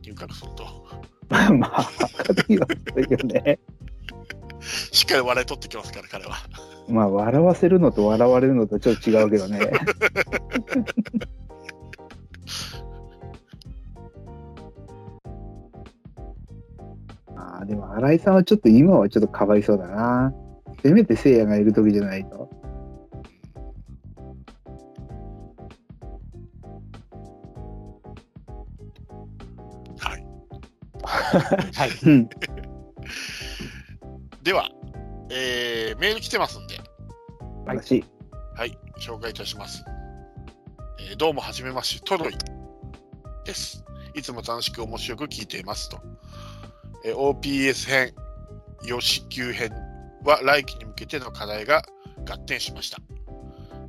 入閣すると。まあ、明るいよね。しっかり笑い取ってきますから、彼は。まあ、笑わせるのと笑われるのとちょっと違うけどね。あ あ、でも新井さんはちょっと今はちょっとかわいそうだな。せめて聖夜がいる時じゃないと。はい。はい。うん。では、えー、メール来てますんで、私、はい、紹介いたします。えーどうもはじめまして、トロイです。いつも楽しく面白く聞いていますと。えー OPS 編、吉級編は来季に向けての課題が合点しました。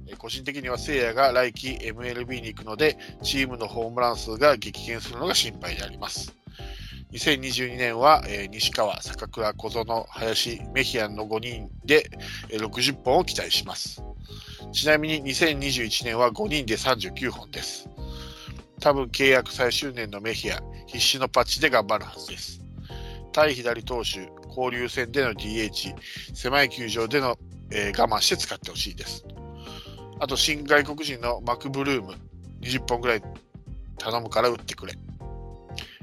えー個人的には聖夜が来季 MLB に行くので、チームのホームラン数が激減するのが心配であります。2022年は、えー西川、坂倉、小園、林、メヒアンの5人で、えー60本を期待します。ちなみに2021年は5人で39本です。多分契約最終年のメヒア、必死のパッチで頑張るはずです。対左投手、交流戦での DH、狭い球場での、えー我慢して使ってほしいです。あと、新外国人のマクブルーム、20本ぐらい頼むから打ってくれ。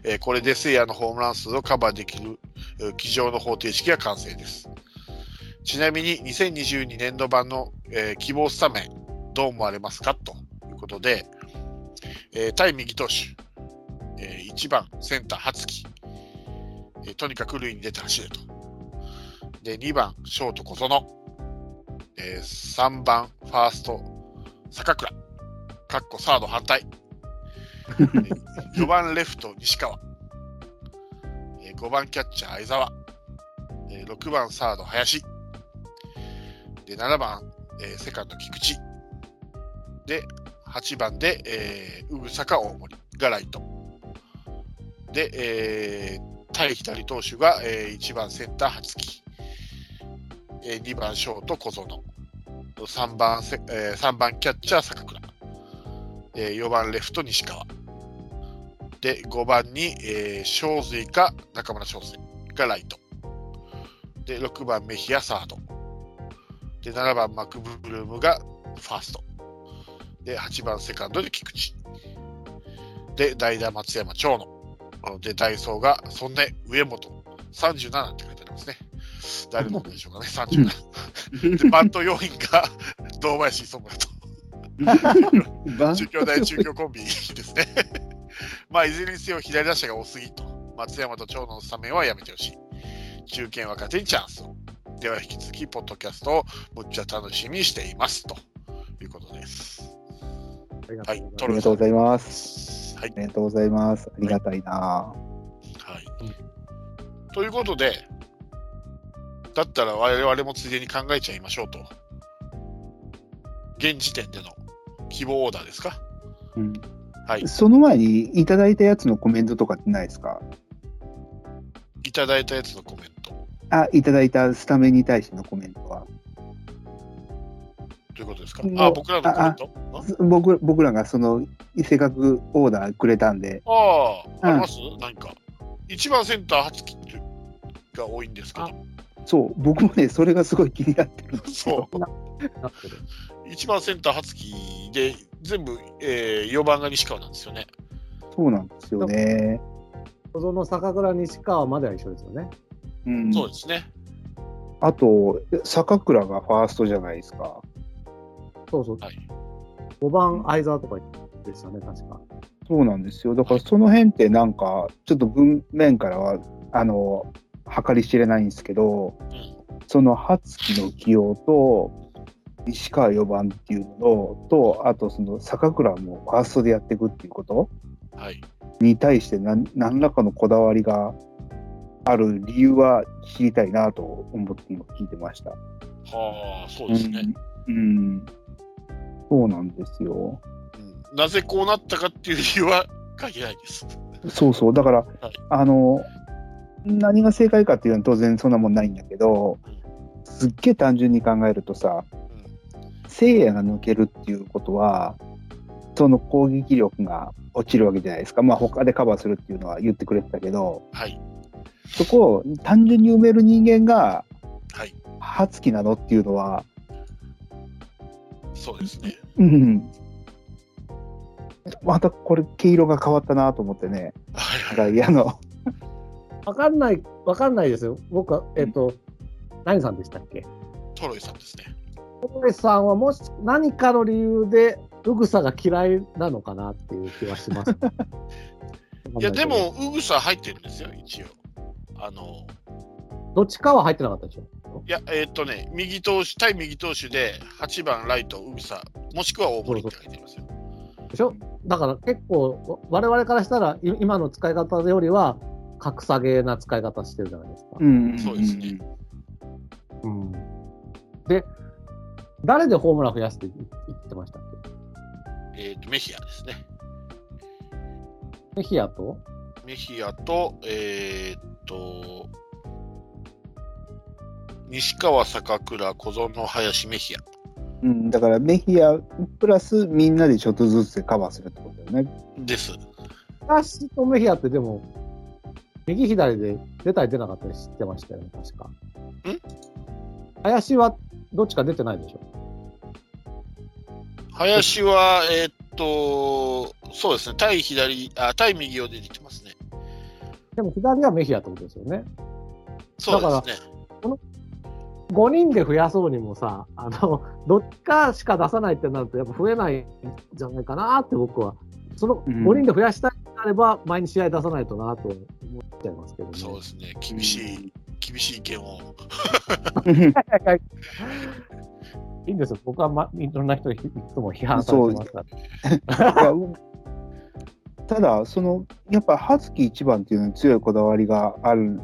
えーこれで聖夜のホームラン数をカバーできる、えー机上の方程式が完成です。ちなみに2022年度版の、えー希望スタメン、どう思われますかということで、えー対右投手、え1番センター、初木、えーとにかく塁に出て走れと。で、2番ショート、小園、え3番ファースト、坂倉、かっこサード反対、4番レフト、西川、5番キャッチャー、相澤、6番サード、林、で7番、えセカンド、菊池、で8番で、えー、宇草か大森がライト、で、え対左投手が、え1番センター、初木、え2番ショート、小園、3番、え3番キャッチャー、坂倉、え4番レフト、西川。で、5番に、えー、正髄か中村翔成がライト。で、6番メヒアサード。で、7番マクブルームがファースト。で、8番セカンドで菊池。で、代打松山長野。で、ダイソーがそんな上本。37って書いてありますね。誰のことでしょうかね、37。で、バント要員が堂林磯村と。中京大中京コンビですね。まあ、いずれにせよ左打者が多すぎと、松山と長野のスタメンはやめてほしい。中堅若手にチャンスを。では引き続き、ポッドキャストをむっちゃ楽しみにしていますということです。ありがはい、とうございます。ありがとうございます。はいあ、りがとうございます。ありがたいな。はい。ということで、だったら我々もついでに考えちゃいましょうと。現時点での希望オーダーですか？うんはい。その前にいただいたやつのコメントとかってないですか？いただいたやつのコメント。あ、いただいたスタメンに対してのコメントは。ということですか？あ、僕らのコメント？ん僕僕らがその、せっかくオーダーくれたんで、ああ、うんあります？何か。一番センター初期が多いんですけど。そう、僕もね、それがすごい気になってるんですよ。そ。う。1番センター、初木で、全部、えー、4番が西川なんですよね。そうなんですよね。小園、坂倉、西川までは一緒ですよね。うん、そうですね。あと、坂倉がファーストじゃないですか。そうそう。はい。5番、相沢とかでしたね、確か。そうなんですよ。だからその辺ってなんか、ちょっと文面からは、あの、計り知れないんですけど、うん。その初期の起用と、石川4番っていうのと、あとその坂倉もファーストでやっていくっていうことはい。に対して何何らかのこだわりがある理由は知りたいなと思って今聞いてました。はあ、そうですね。うん。うんそうなんですよ。うんなぜこうなったかっていう理由は書いてないです。そうそう。だから、はいあの、何が正解かっていうのは当然そんなもんないんだけど、すっげえ単純に考えるとさ、うん。聖夜が抜けるっていうことは、その攻撃力が落ちるわけじゃないですか。まあ他でカバーするっていうのは言ってくれてたけど、はい。そこを単純に埋める人間がはい。初期なのっていうのは、そうですね。うん。またこれ毛色が変わったなと思ってね。はいだからいの、わかんない、わかんないですよ。僕は、えっ、と、何さんでしたっけ？トロイさんですね。小林さんはもし何かの理由で、うぐさが嫌いなのかなっていう気はします。いや、で、も、ウグサ入ってるんですよ、一応。あの、どっちかは入ってなかったでしょ？いや、えーっとね、右投手、対右投手で、8番ライト、ウグサ、もしくは大森って書いてますよ。でしょ？だから結構、我々からしたら、い今の使い方よりは、格下げな使い方してるじゃないですか。うんそうですね。うんで、誰でホームラン増やすって言ってましたっえーっと、メヒアですね。けメヒアと？メヒアと、えーっと、西川、坂倉、小園、林、メヒア。うん、だからメヒアプラスみんなでちょっとずつでカバーするってことだよね。です。林とメヒアってでも、右左で出たり出なかったり知ってましたよね、確か。林はどっちか出てないでしょ林は、えーっと、そうですね、対左、あ、対右を出てきてますね。でも左はメヒアってことですよね。そうですね。5人で増やそうにもさ、あの、どっちかしか出さないってなると、やっぱ増えないんじゃないかなって僕は。そのうん5人で増やしたいのであれば、毎日試合出さないとなと思っちゃいますけどね。そうですね。厳しい、厳しい意見を。いいんですよ。僕は、ま、いろんな人にいつも批判されてますから。ただ、そのやっぱ初期一番っていうのに強いこだわりがある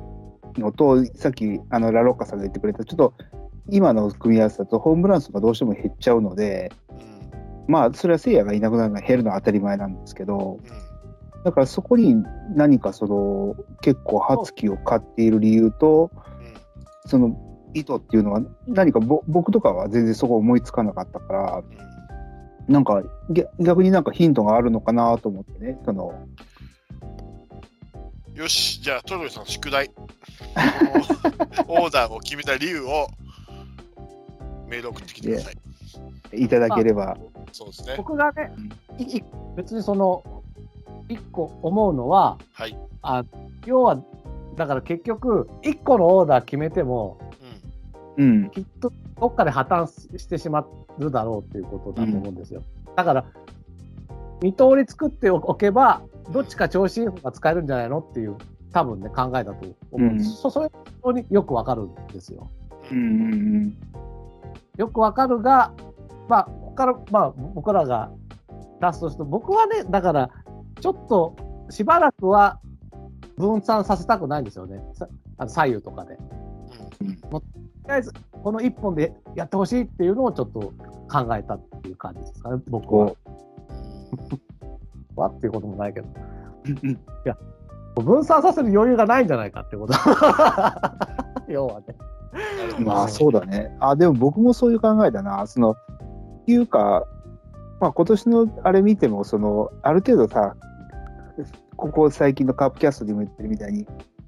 のと、さっきあのラロッカさんが言ってくれた、ちょっと今の組み合わせだとホームラン数がどうしても減っちゃうので、うん。まあ、それは聖夜がいなくなるのは減るのは当たり前なんですけど、うん。だからそこに何かその結構初期を買っている理由と、うん。その意図っていうのは何かぼ僕とかは全然そこ思いつかなかったから、うんなんか逆逆になんかヒントがあるのかなと思ってね、そのよし、じゃあ、トロイさん、宿題。オーダーを決めた理由をメール送ってきてください。いただければ。そうですね。僕がね、いい別にその、一個思うのは、はい。あ要は、だから結局、一個のオーダー決めても、うん。うん。きっとどっかで破綻してしまうだろうっていうことだと思うんですよ。だから、二通り作っておけば、どっちか調子いい方が使えるんじゃないのっていう、多分ね、考えだと思うんです。うんそそれによくわかるんですよ。うんうんよくわかるが、まあ、ここから、まあ、僕らが出すとして、僕はね、だから、ちょっと、しばらくは分散させたくないんですよね。さあの左右とかで。うん。とりあえず、この一本でやってほしいっていうのをちょっと考えたっていう感じですかね、僕は。こは っていうこともないけど。うん分散させる余裕がないんじゃないかってこと。要はね。まあそうだね。あ、でも僕もそういう考えだな。その、っていうか、まあ今年のあれ見ても、その、ある程度さ、ここ最近のカープキャストでも言ってるみたいに、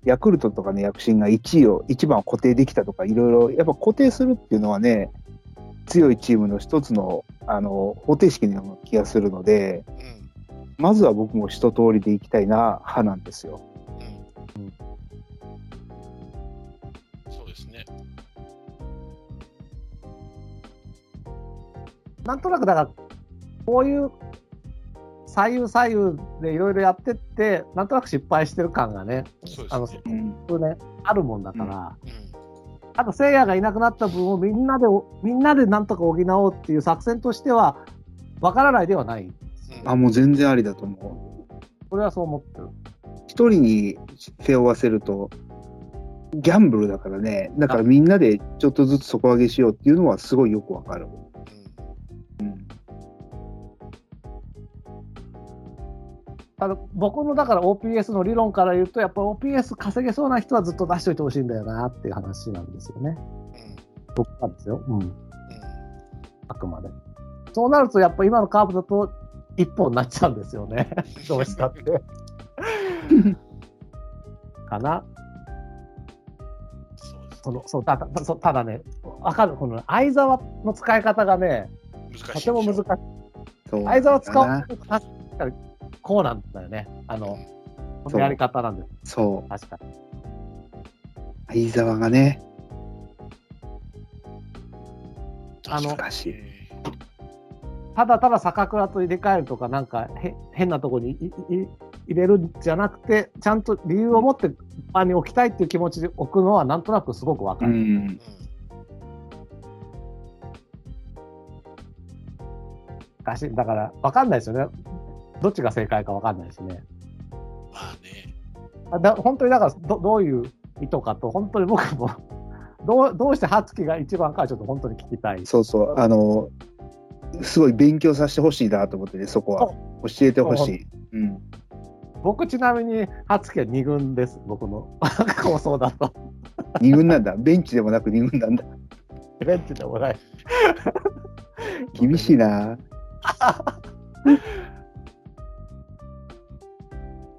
ヤクルトとかの躍進が1位を、1番を固定できたとか、いろいろ、やっぱ固定するっていうのはね、強いチームの一つの、あの、方程式のような気がするので、うんまずは僕も一通りでいきたいな、派なんですよ。うんそうですね。なんとなくだから、こういう左右左右でいろいろやってって、なんとなく失敗してる感がね、あの、そうですね。うん。普通ね、あるもんだから、うんあと、聖夜がいなくなった分をみんなで、みんなでなんとか補おうっていう作戦としては、わからないではない。うんあ、もう全然ありだと思う。これはそう思ってる。一人に背負わせると、ギャンブルだからね、だからみんなでちょっとずつ底上げしようっていうのはすごいよくわかる。ただ僕のだから OPS の理論から言うと、やっぱ OPS 稼げそうな人はずっと出しといてほしいんだよなっていう話なんですよね。うん僕はですよ。うん。うんあくまで。そうなると、やっぱ今のカーブだと一本になっちゃうんですよね。どうしたって。かな。そのそうただそうただね、わかる。この相沢の使い方がね、とてょも難しい。相沢使なうと確かにこうなんだよね。あの、のやり方なんです。そう。確か相に。沢がね、あの難しい。ただただ坂倉と入れ替えるとか、なんかへ変なところにいいい入れるんじゃなくて、ちゃんと理由を持って場に置きたいっていう気持ちで置くのは、なんとなくすごくわかる。うん。うんだから、わかんないですよね。どっちが正解かわかんないしね。まあね。あだ本当にだからど、どういう意図かと、本当に僕も どう、どうして初木が一番かはちょっと本当に聞きたい。そうそう。あの、すごい勉強させてほしいなと思ってね、そこは。教えてほしい。うん。僕、ちなみに初木は2軍です、僕の 構想だと。二軍なんだ。ベンチでもなく二軍なんだ。ベンチでもない。厳しいな。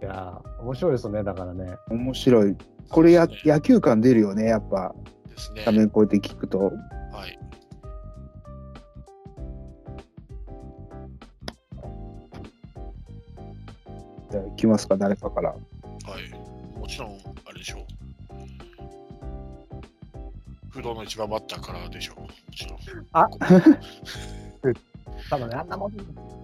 いやー面白いですね、だからね。面白い。これやね野球感出るよね、やっぱ。ですね。画面こうやって聞くと。はい。じゃあ、行きますか、誰かから。はい。もちろん、あれでしょう。不動の一番バッターからでしょう。もちろん。あ ただね、あんなもん、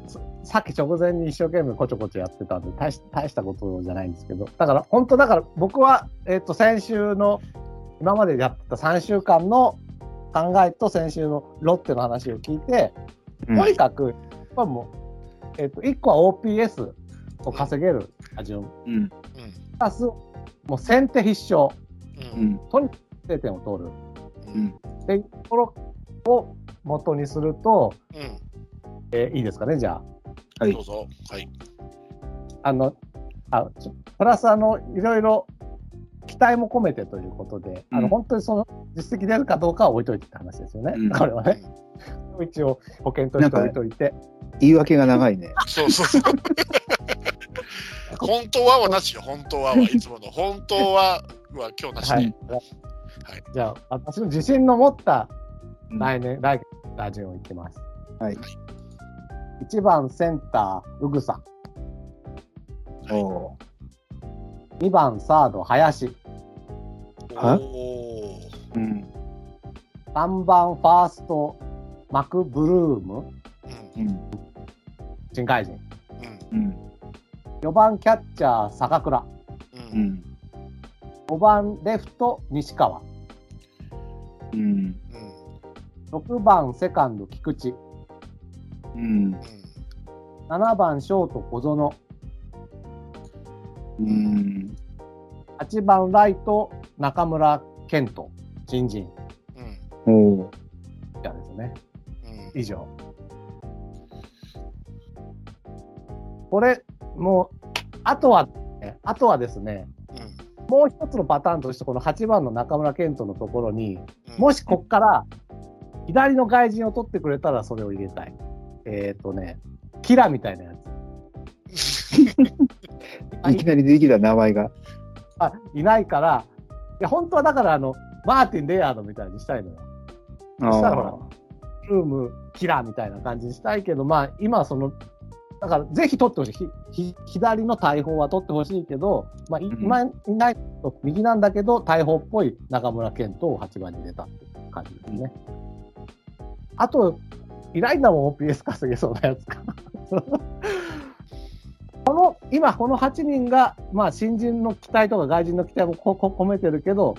ささっき直前に一生懸命こちょこちょやってたんで、大し大したことじゃないんですけど、だから本当だから僕は、えっ、と、先週の、今までやってた3週間の考えと先週のロッテの話を聞いて、うんとにかく、まあもう、えっ、と、1個は OPS を稼げる打順、うん。プラス、もう先手必勝、うん。うん。うん。とにかく定点を取る。うん。っていうところを元にすると、うん。えーいいですかね、じゃあ。はいどうぞ。はい。あの、あ、プラスあの、いろいろ期待も込めてということで、あの、うん本当にその実績出るかどうかは置いといてって話ですよね。うんこれはね、一応保険として置いといて。言い訳が長いね。そうそうそう。本当ははなしよ。本当ははいつもの。本当はは今日なしはで。い。じゃあ、私の自信の持ったうん来年、来月の打順をいきます。はい。1番センター、うぐさはいおん。2番サード、林。は？おお。ーうん。3番ファースト、マクブルーム。うん。うん。新海人。うん。うん。4番キャッチャー、坂倉。うん。うん。5番レフト、西川。うん。うん。6番セカンド、菊池。うん。7番ショート、小園。うん。8番ライト、中村健人。新人。うん。じゃですね。うん。以上。これ、もう、あとは、ね、あとはですね、うん。もう一つのパターンとして、この8番の中村健人のところに、うん。もしこっから左の外人を取ってくれたらそれを入れたい。えっ、とね、キラみたいなやつ。いきなり出てきた名前が。あいないから、いや、本当はだから、あの、マーティン・レアードみたいにしたいのよ。あしたらほらールーム、キラーみたいな感じにしたいけど、まあ、今はその、だから、ぜひ取ってほしい。ひひ左の大砲は取ってほしいけど、まあ、今いないと右なんだけど、大砲っぽい中村健人を8番に入れたっていう感じですね。あと、いないんだもん、OPS 稼げそうなやつか。この、今、この8人が、まあ、新人の期待とか外人の期待もここ込めてるけど、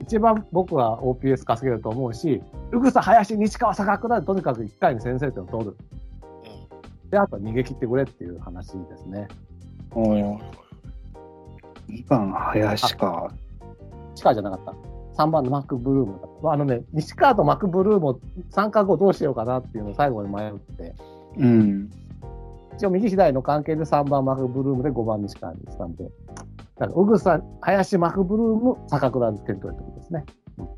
一番僕は OPS 稼げると思うし、宇草、林、西川、坂倉でとにかく1回に先制点を取る。うんで、あとは逃げ切ってくれっていう話ですね。うん2番、林か。西川じゃなかった。3番のマック・ブルーム。あのね、西川とマック・ブルームを三角をどうしようかなっていうのを最後に迷って、うん。一応右左の関係で3番マック・ブルームで5番西川にしたんで、だから、宇草、林、マック・ブルーム、坂倉で点取るってことですね。うん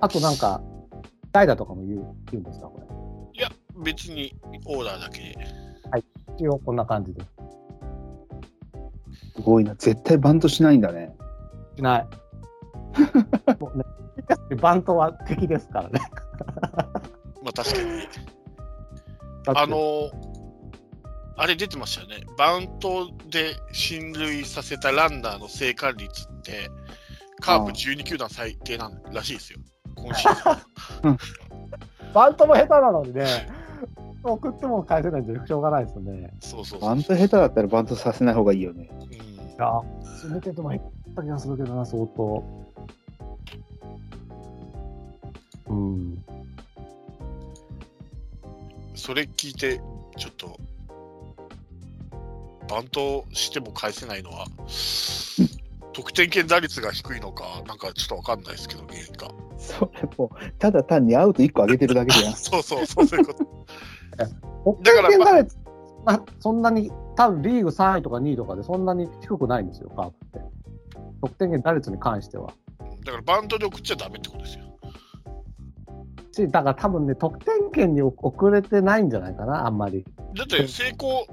あとなんか、代打とかも言う言うんですか、これ。いや、別にオーダーだけで。一応こんな感じです。すごいな。絶対バントしないんだね。しない。もうね、バントは敵ですからね。まあ確かに。あのあれ出てましたよね。バントで進塁させたランナーの生還率って、カープ12球団最低なんらしいですよ。今シーズン。バントも下手なのにね、送っても返せないんで、しょうがないですよね。そうそうそう。バント下手だったらバントさせない方がいいよね。うんいや、すべてとも減った気がするけどな、相当。うん。それ聞いて、ちょっと、バントしても返せないのは、得点圏打率が低いのか、なんかちょっとわかんないですけど、原因が。それもう、ただ単にアウト1個上げてるだけじゃん。そうそうそう、そういうこと。得だから点圏打率まそんなに、多分リーグ3位とか2位とかでそんなに低くないんですよ、カープって。得点圏打率に関しては。だからバントで送っちゃダメってことですよ。し、だから多分ね、得点圏に遅れてないんじゃないかな、あんまり。だって成功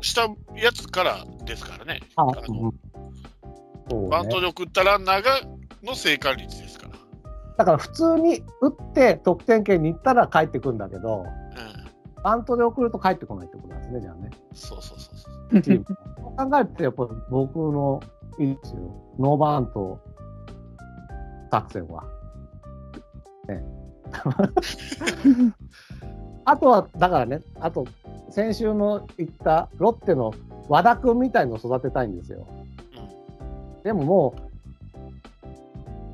したやつからですからね。あ、あのうんねバントで送ったランナーがの生還率ですから。だから普通に打って得点圏に行ったら帰ってくるんだけど、うん。バントで送ると帰ってこないってことなんですね、じゃあね。そうそうそうそう。チームそう考えると、やっぱ僕のいいですよ。ノーバント作戦は。ね。あとは、だからね、あと、先週の言ったロッテの和田君みたいのを育てたいんですよ。でもも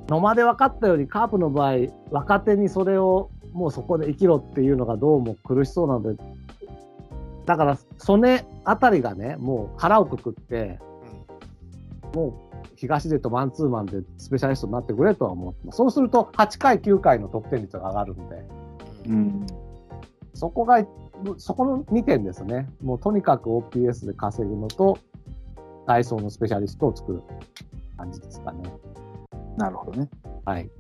う、野間で分かったように、カープの場合、若手にそれをもうそこで生きろっていうのがどうも苦しそうなので、だから、曽根あたりがね、もう腹をくくって、もう東出とマンツーマンでスペシャリストになってくれとは思って。そうすると、8回、9回の得点率が上がるんで、うんうん。そこが、そこの2点ですね。もうとにかく OPS で稼ぐのと、ダイソーのスペシャリストを作る感じですかね。なるほどね。はい。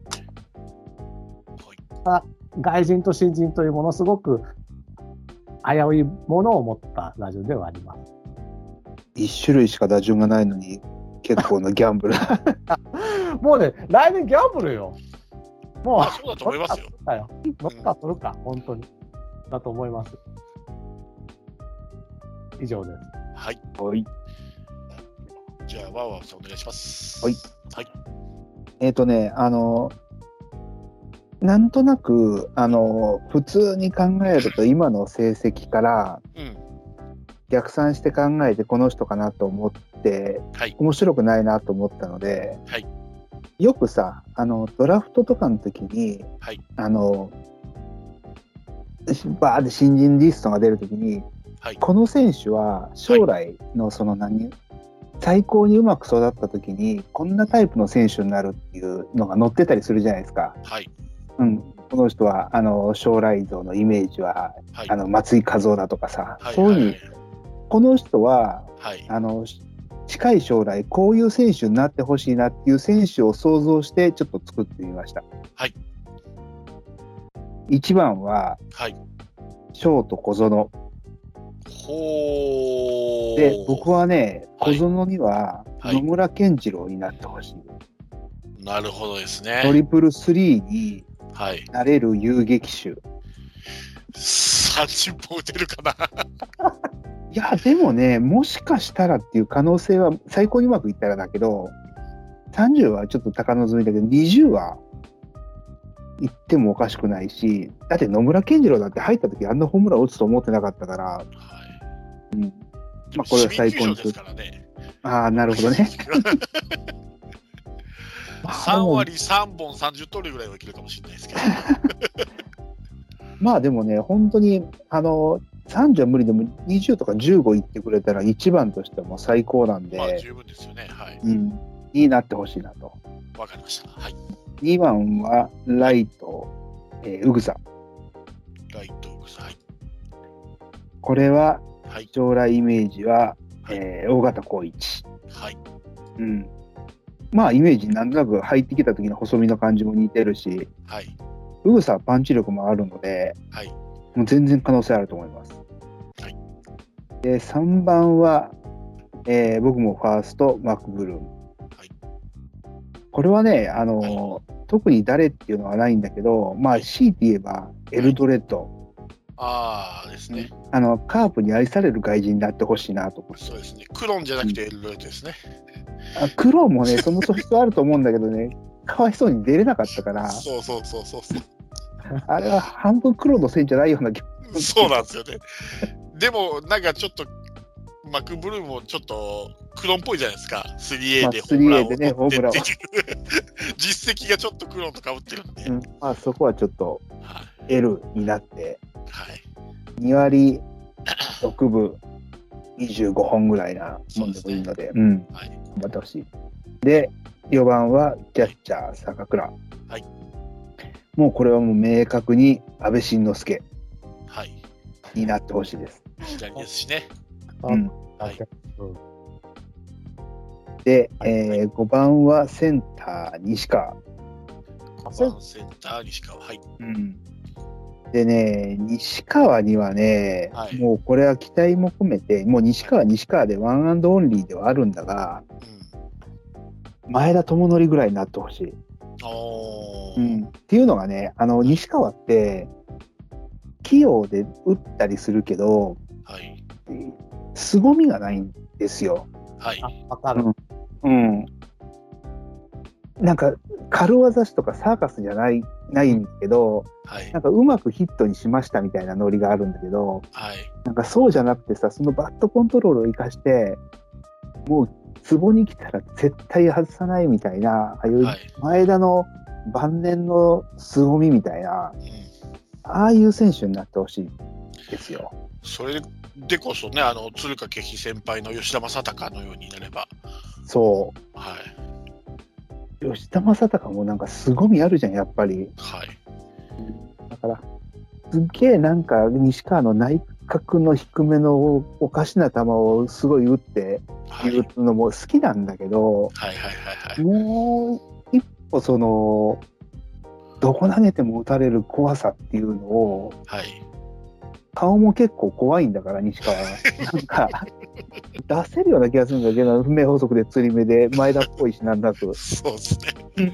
ただ外人と新人というものすごく危ういものを持ったラジオではあります。一種類しか打順がないのに、結構なギャンブル。もうね、来年ギャンブルよ。もう、まあそうだと思いますよ。乗ったよ。乗ったするか、本当に。だと思います。以上です。はい。はい。じゃあ、ワーワーさんお願いします。はい。はい。えっ、とね、あの、なんとなく、あの、普通に考えると今の成績からうん。逆算して考えてこの人かなと思って、はい。面白くないなと思ったので、はいよくさ、あの、ドラフトとかの時に、はいあの、バーって新人リストが出る時に、はい。この選手は将来のその何、最高にうまく育った時にこんなタイプの選手になるっていうのが載ってたりするじゃないですか。はい。うん、この人はあの将来像のイメージははい。あの松井一夫だとかさ、はい。そういうふうにこの人ははい。あの近い将来こういう選手になってほしいなっていう選手を想像してちょっと作ってみました。はい。1番ははい。ショート小園。ほー。で、僕はね、はい小園にははい野村健次郎になってほしい。なるほどですトね。リプルスリーにはい。なれる遊撃手。30本打てるかな？いや、でもね、もしかしたらっていう可能性は最高にうまくいったらだけど、30はちょっと高望みだけど、20は行ってもおかしくないし、だって野村健次郎だって入った時あんなホームラン打つと思ってなかったから、はい。うん、まあこれは最高にすからね。ああ、なるほどね。3割3本30通りぐらいはいけるかもしれないですけど。まあでもね、本当に、あの、30は無理でも20とか15いってくれたら一番としてはもう最高なんで、まあ十分ですよね。はい。うん、になってほしいなと。わかりました。はい。2番はライト、えー、ウグサ。ライト、はい。これははい。将来イメージは、はいえー大型光一。はい。うん。まあイメージなんとなく入ってきた時の細身の感じも似てるし、はい。ウグサはパンチ力もあるので、はい。もう全然可能性あると思います。はい。で、3番は、えー僕もファースト、マクブルーム。はい。これはね、あのー特に誰っていうのはないんだけど、まあ、強いて言えば、エルドレッド。ああですね。あの、カープに愛される外人になってほしいなと思って。そうですね。クロンじゃなくてエルドレッドですね。あクローもね、その素質あると思うんだけどね、かわいそうに出れなかったから、そうそうそうそうそう。あれは半分クローのせいじゃないような気そうなんですよね。でも、なんかちょっと、マクブルームもちょっとクロンっぽいじゃないですか。3A まあでホームラン 3A でねを取ってホームランをっていう 実績がちょっとクロンとかぶってるんで。うんまあ、そこはちょっとはい L になって、はい。2割6分25本ぐらいなもんでもいいので、うん、はい。頑張ってほしい。で、4番はキャッチャー、坂倉。はい。もうこれはもう明確に安倍晋之助はい。になってほしいです。左ですしね。うん、はい。で、えー5番はセンター、西川。5番センター、西川。はい。うんでね、西川にはね、はいもうこれは期待も込めて、もう西川、西川でワンアンドオンリーではあるんだが、うん。前田智則ぐらいになってほしい。うん、っていうのがね、あの西川って、器用で打ったりするけど、はい。凄みがないんですよ。はい。あ、わかる。うん。なんか、軽技師とかサーカスじゃない、ないんだけど、はいな。んかうまくヒットにしましたみたいなノリがあるんだけど、はい。なんかそうじゃなくてさ、そのバットコントロールを生かして、もう、ツボに来たら絶対外さないみたいな、ああいうはい。前田の晩年の凄みみたいな、うんああいう選手になってほしいですよ。それでこそね、あの、鶴掛希先輩の吉田正尚のようになれば、そはい。う。吉田正尚もなんか凄みあるじゃん、やっぱり。はい。だから、すっげえなんか西川の内角の低めのおかしな球をすごい打ってはい。打つのも好きなんだけど、はいはいはいはい。もう一歩その、どこ投げても打たれる怖さっていうのを、はい。顔も結構怖いんだから、西川は。なんか、出せるような気がするんだけど、不明法則で釣り目で前田っぽいし、なんとなく。そうですね。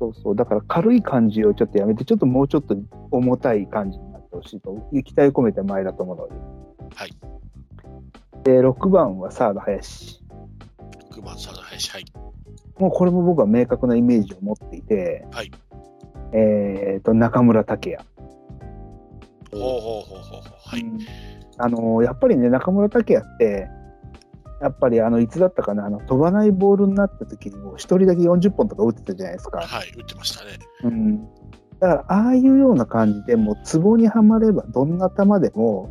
そうそう。だから軽い感じをちょっとやめて、ちょっともうちょっと重たい感じになってほしいと期待を込めて前田智則。はい。で、6番はサード林。6番サード林。はい。もうこれも僕は明確なイメージを持っていて、はい。えっ、と、中村拓也。あのやっぱりね、中村拓也って、やっぱりあのいつだったかな、あの飛ばないボールになった時にも、一人だけ40本とか打ってたじゃないですか。はい。打ってましたね。うん、だから、ああいうような感じでもう、ツボにはまれば、どんな球でも、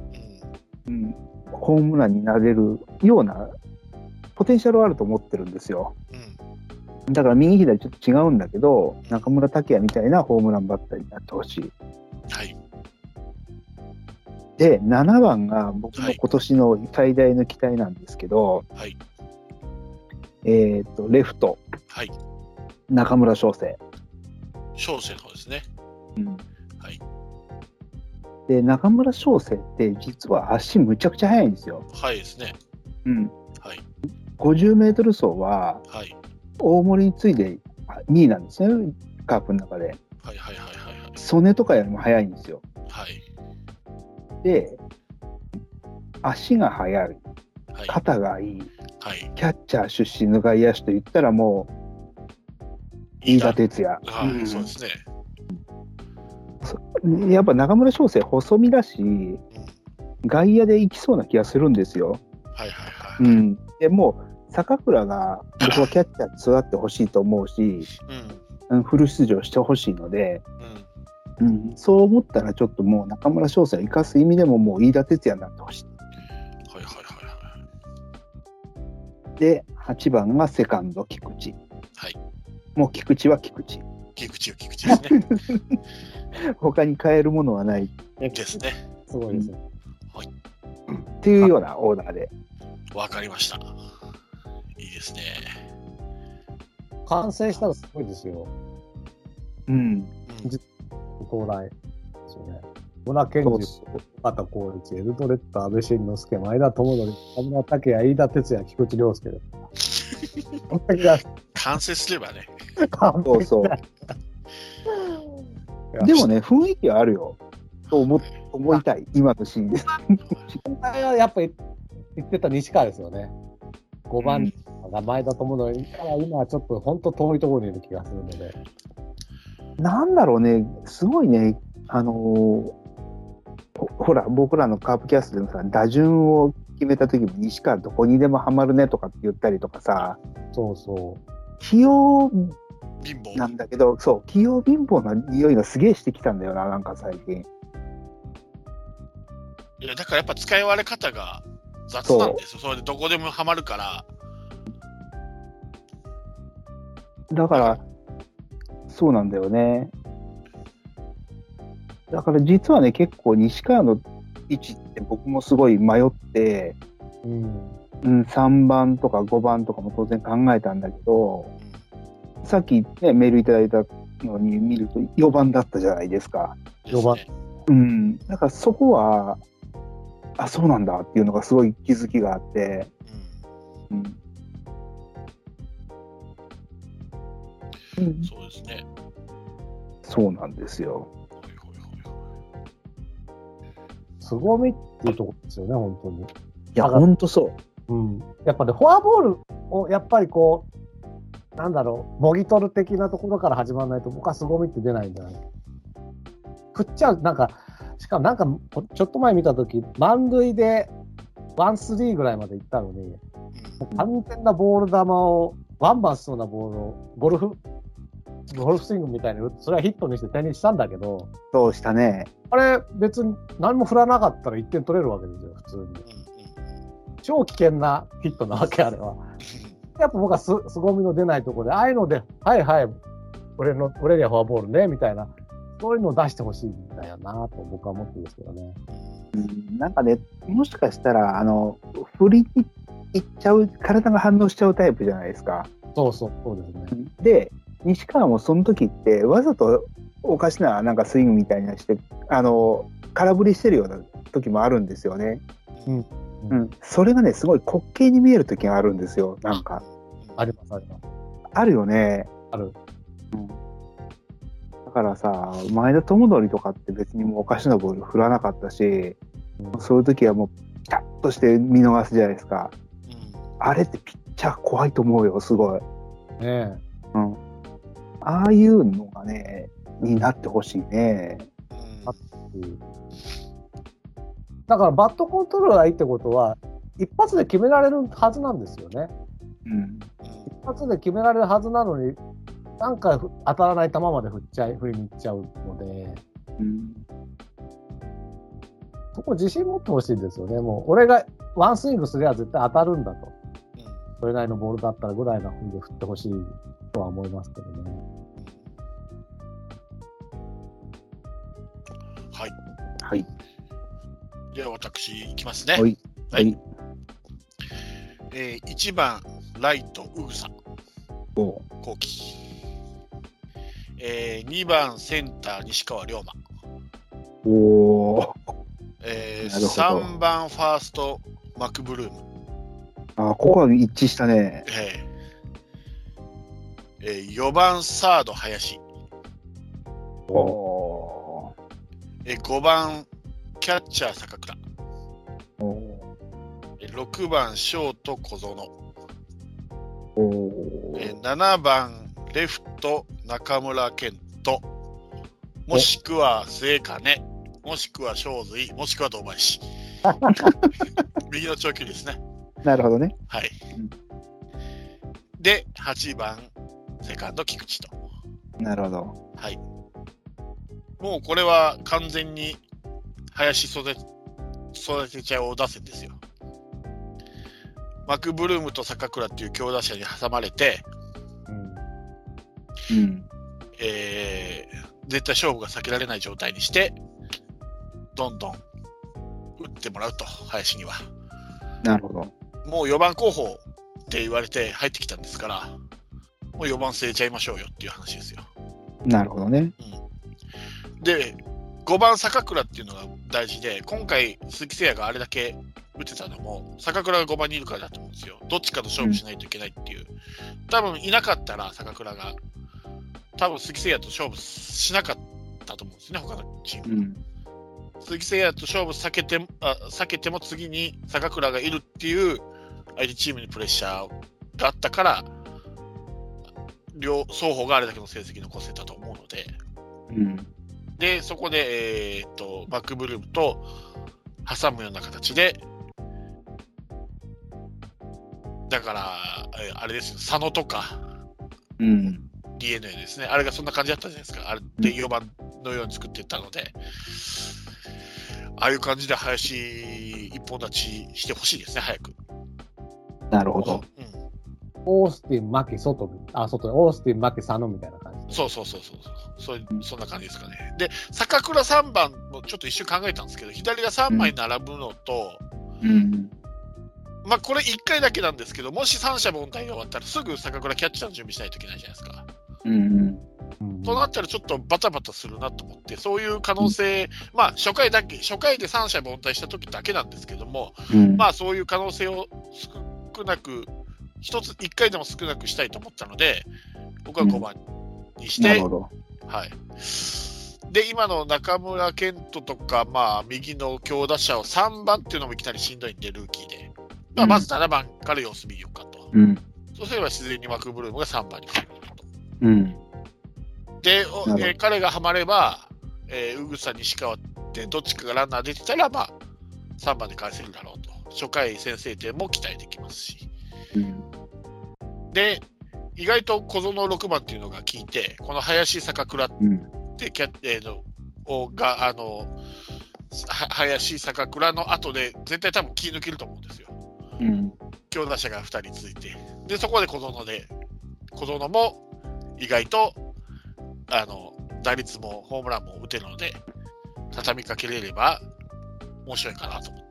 うん。うん、ホームランになれるような、ポテンシャルはあると思ってるんですよ。うん。だから、右左ちょっと違うんだけど、中村拓也みたいなホームランバッターになってほしい。はい。で、7番が僕の今年の最大の期待なんですけど、はい。えっ、と、レフト、はい。中村翔成。小生の方ですね。うんはい。で、中村翔成って実は足むちゃくちゃ速いんですよ。はいですね。うん。はい。50メートル走ははい。大森に次いで2位なんですね、カープの中で。はいはいはいはい曽根とかよりも速いんですよ。はい。で、足が速い。肩がいい、はい。キャッチャー出身の外野手と言ったらもう、飯田哲也。はい、うんそうですね。やっぱ中村翔成、細身だし、外野で行きそうな気がするんですよ。はいはいはい。うん、でもう、坂倉が僕はキャッチャーに育ってほしいと思うし、うん。うんフル出場してほしいので、うん。うん、そう思ったらちょっともう中村翔成を生かす意味でももう飯田哲也になってほしい。はいはいはいはい。で、8番がセカンド、菊池。はい。もう菊池は菊池。菊池よ菊池ですね。他に変えるものはないっですね。すごいですね。ていうようなオーダーで。わかりました。いいですね。完成したらすごいですよ。うん。うん。到来ですよね。村健二、岡田光一、エルドレッド、安倍晋之助、前田智則、田村武也、飯田哲也、菊池涼介。です。完成すればね。そうそう。だでもね、雰囲気はあるよ。と思思いたい、今のシーンです。今回はやっぱり言ってた西川ですよね。5番が前田智則から今はちょっと本当遠いところにいる気がするので。なんだろうね、すごいね、あのーほほら、僕らのカープキャストでもさ、打順を決めた時も西川どこにでもハマるねとかって言ったりとかさ、そうそ器用貧乏。なんだけど、そう、器用貧乏な匂いがすげえしてきたんだよな、なんか最近。いや、だからやっぱ使い割れ方が雑なんですよ。それでどこでもハマるから。だから、そうなんだよね。だから実はね、結構西川の位置って僕もすごい迷って、う。うん。うん、3番とか5番とかも当然考えたんだけど、さっきね、メールいただいたのに見ると4番だったじゃないですか。ですね四番うん。だからそこは、あ、そうなんだっていうのがすごい気づきがあって、うんうん。うんそうですね。そうなんですよ。ほいほいほいほい凄みっていうところですよね、本当に。いや、だからほんとそう。うん。やっぱり、フォアボールをやっぱりこう、なんだろう、もぎ取る的なところから始まらないと、僕は凄みって出ないんじゃない振っちゃう、なんか、しかもなんか、ちょっと前見たとき、満塁で、ワンスリーぐらいまで行ったのに、うん完全なボール球を、ワンバンしそうなボールを、ゴルフ、ゴルフスイングみたいに打って、それはヒットにして点にしたんだけど、そうしたね。あれ、別に何も振らなかったら1点取れるわけですよ、普通に。超危険なヒットなわけ、あれは。やっぱ僕はす凄みの出ないところで、ああいうので、はいはい、俺の俺にはフォアボールね、みたいな、そういうのを出してほしいんだよなと僕は思ってるんですけどね。うんなんかね、もしかしたら、あの、振りにいっちゃう、体が反応しちゃうタイプじゃないですか。そうそう、そうですね。で、西川もその時って、わざとおかしななんかスイングみたいなして、あの、空振りしてるような時もあるんですよね。うんうん。それがね、すごい滑稽に見える時があるんですよ、なんか。あります、あります。あるよね。ある。だからさ、前田智則とかって別にもうおかしなボール振らなかったし、うんそういう時はもうピタッとして見逃すじゃないですか。うんあれってピッチャー怖いと思うよ、すごい。ねうん。ああいうのがね、になってほしいね。うんだからバットコントロールがいいってことは、一発で決められるはずなんですよね。うん。一発で決められるはずなのに、なんかふ当たらない球まで振っちゃい、振りに行っちゃうので、うん。そこ自信持ってほしいですよね。もう、俺がワンスイングすれば絶対当たるんだと。それなりのボールだったらぐらいな風で振ってほしいとは思いますけどね。はい。はい。では私、いきますね。はい。はい。えー、1番、ライト、ウグサ、お後期。えー、2番、センター、西川龍馬。おおえー、なるほど3番ファーストマクブルーム、あここは一致したね。えーえー、4番サード林、おえー、5番キャッチャー坂倉、ー。おえー6番ショート小園、ー。おえーー7番レフト中村健人、もしくは末金、もしくは正髄、もしくは堂林。右の長距離ですね。なるほどね。はい。うん。で、8番、セカンド、菊池と。なるほど。はい。もうこれは完全に林育て育てちゃおう打線ですよ。マクブルームと坂倉っていう強打者に挟まれて、うんうん。えー絶対勝負が避けられない状態にして、どんどん打ってもらうと、林には。なるほど。もう4番候補って言われて入ってきたんですから、もう4番据えちゃいましょうよっていう話ですよ。なるほどね。で、5番坂倉っていうのが大事で、今回、鈴木誠也があれだけ打てたのも、坂倉が5番にいるからだと思うんですよ。どっちかと勝負しないといけないっていう。多分いなかったら、坂倉が、多分鈴木誠也と勝負しなかったと思うんですね、他のチーム。うん。鈴木誠也と勝負避けてもあ避けても次に坂倉がいるっていう相手チームにプレッシャーがあったから両双方があれだけの成績残せたと思うのでうん。でそこで、えーっとバックブルームと挟むような形でだから、えーあれですよ佐野とかうん。DNA ですねあれがそんな感じだったじゃないですかあれで4番のように作っていったので、ああいう感じで林一本立ちしてほしいですね早く。なるほど。うんオースティン、マキ、外み、あ、外で、オースティン、マキ、佐野みたいな感じ。そうそうそうそうそうそうそんな感じですかね。で、坂倉3番もちょっと一瞬考えたんですけど、左が3枚並ぶのと、うん。まあこれ1回だけなんですけど、もし三者凡退が終わったらすぐ坂倉キャッチャーの準備しないといけないじゃないですか。うん。うんとなったらちょっとバタバタするなと思って、そういう可能性、まあ初回だけ、初回で三者凡退した時だけなんですけども、うん。まあそういう可能性を少なく、一つ、一回でも少なくしたいと思ったので、僕は5番にして、なるほど。はい。で、今の中村健人とか、まあ、右の強打者を3番っていうのもいきなりしんどいんで、ルーキーで。まあ、うんまず7番から様子見ようかと。うん。そうすれば自然にマクブルームが3番に来ると。うん。で、えー彼がハマれば、えー、宇草、西川ってどっちかがランナー出てたら、まあ、3番で返せるだろうと。初回先制点も期待できますし。うん。で、意外と小園6番っていうのが効いて、この林坂倉っうん。てキャッえーのをが、あの、は林坂倉の後で絶対多分気抜けると思うんですよ。うん。強打者が2人続いて。で、そこで小園で、小園も意外と、あの、打率もホームランも打てるので、畳みかけれれば面白いかなと思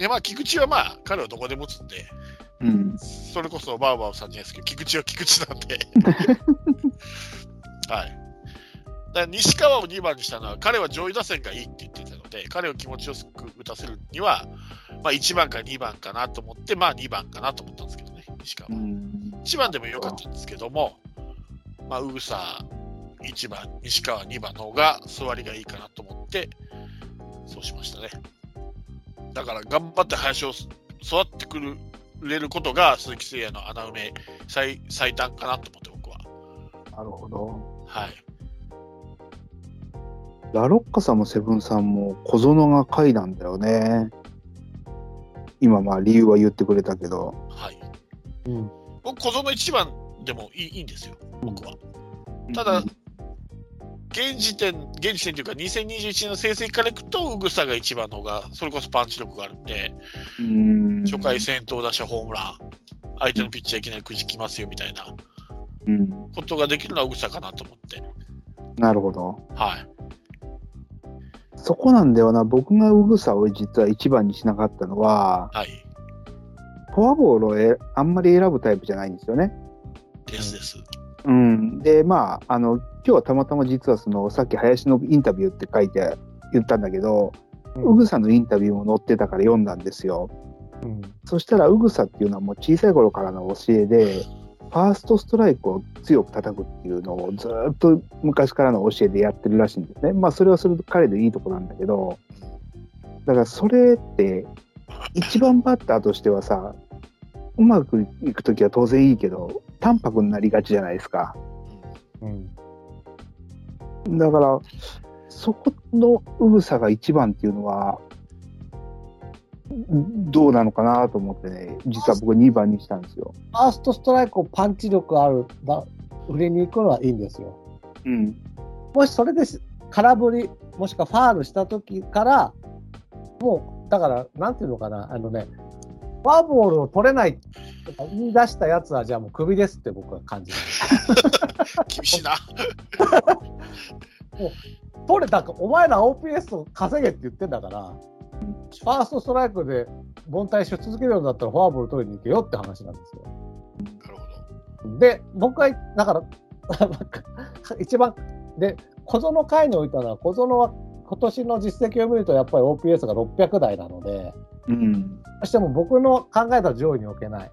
で、まあ、菊池はまあ、彼はどこでも打つんで、うん。それこそバウバウさんじゃないですけど、菊池は菊池なんで。はい。だ西川を2番にしたのは、彼は上位打線がいいって言ってたので、彼を気持ちよく打たせるには、まあ、1番か2番かなと思って、まあ2番かなと思ったんですけどね、西川うは。ん。1番でもよかったんですけども、まあ、ウグサ1番、西川2番の方が座りがいいかなと思って、そうしましたね。だから頑張って林を育ってくれることが鈴木誠也の穴埋め最最短かなと思って僕は。なるほど。はい。ラロッカさんもセブンさんも小園が下位なんだよね。今まあ理由は言ってくれたけど。はい。うん。僕、小園1番でもいいいいんですよ、僕は。ただ現時点、現時点というか、2021年の成績からいくと、ウグサが1番の方が、それこそパンチ力があるんで、うん。初回先頭打者ホームラン、相手のピッチャーいきなりくじきますよみたいなうん。ことができるのはウグサかなと思って。なるほど。はい。そこなんだよな。僕がウグサを実は一番にしなかったのは、はい。フォアボールをえあんまり選ぶタイプじゃないんですよね。ですです。うん。で、まあ、あの、今日はたまたま実はその、さっき林のインタビューって書いて言ったんだけど、うんうぐさのインタビューも載ってたから読んだんですよ。うんそしたら、うぐさっていうのはもう小さい頃からの教えで、ファーストストライクを強く叩くっていうのをずーっと昔からの教えでやってるらしいんですね。まあ、それはそれで彼でいいとこなんだけど、だからそれって、一番バッターとしてはさ、うまくいくときは当然いいけど、淡白になりがちじゃないですか。うんだから、そこのうぐさが一番っていうのは、どうなのかなと思ってね、実は僕2番にしたんですよ。ファーストストライクをパンチ力あるだ売りに行くのはいいんですよ。うん。もしそれでし空振り、もしくはファールした時から、もう、だから、なんていうのかな、あのね、フォアボールを取れないとか言い出したやつは、じゃあもうクビですって僕は感じる。厳しいな。取れたか、お前ら OPS を稼げって言ってんだから、ファーストストライクで凡退し続けるようだったらフォアボール取りに行けよって話なんですよ。なるほど。で、僕は、だから、一番、で、小園会においたのは、小園は今年の実績を見ると、やっぱり OPS が600台なので、うん。どうしても僕の考えた上位に置けない。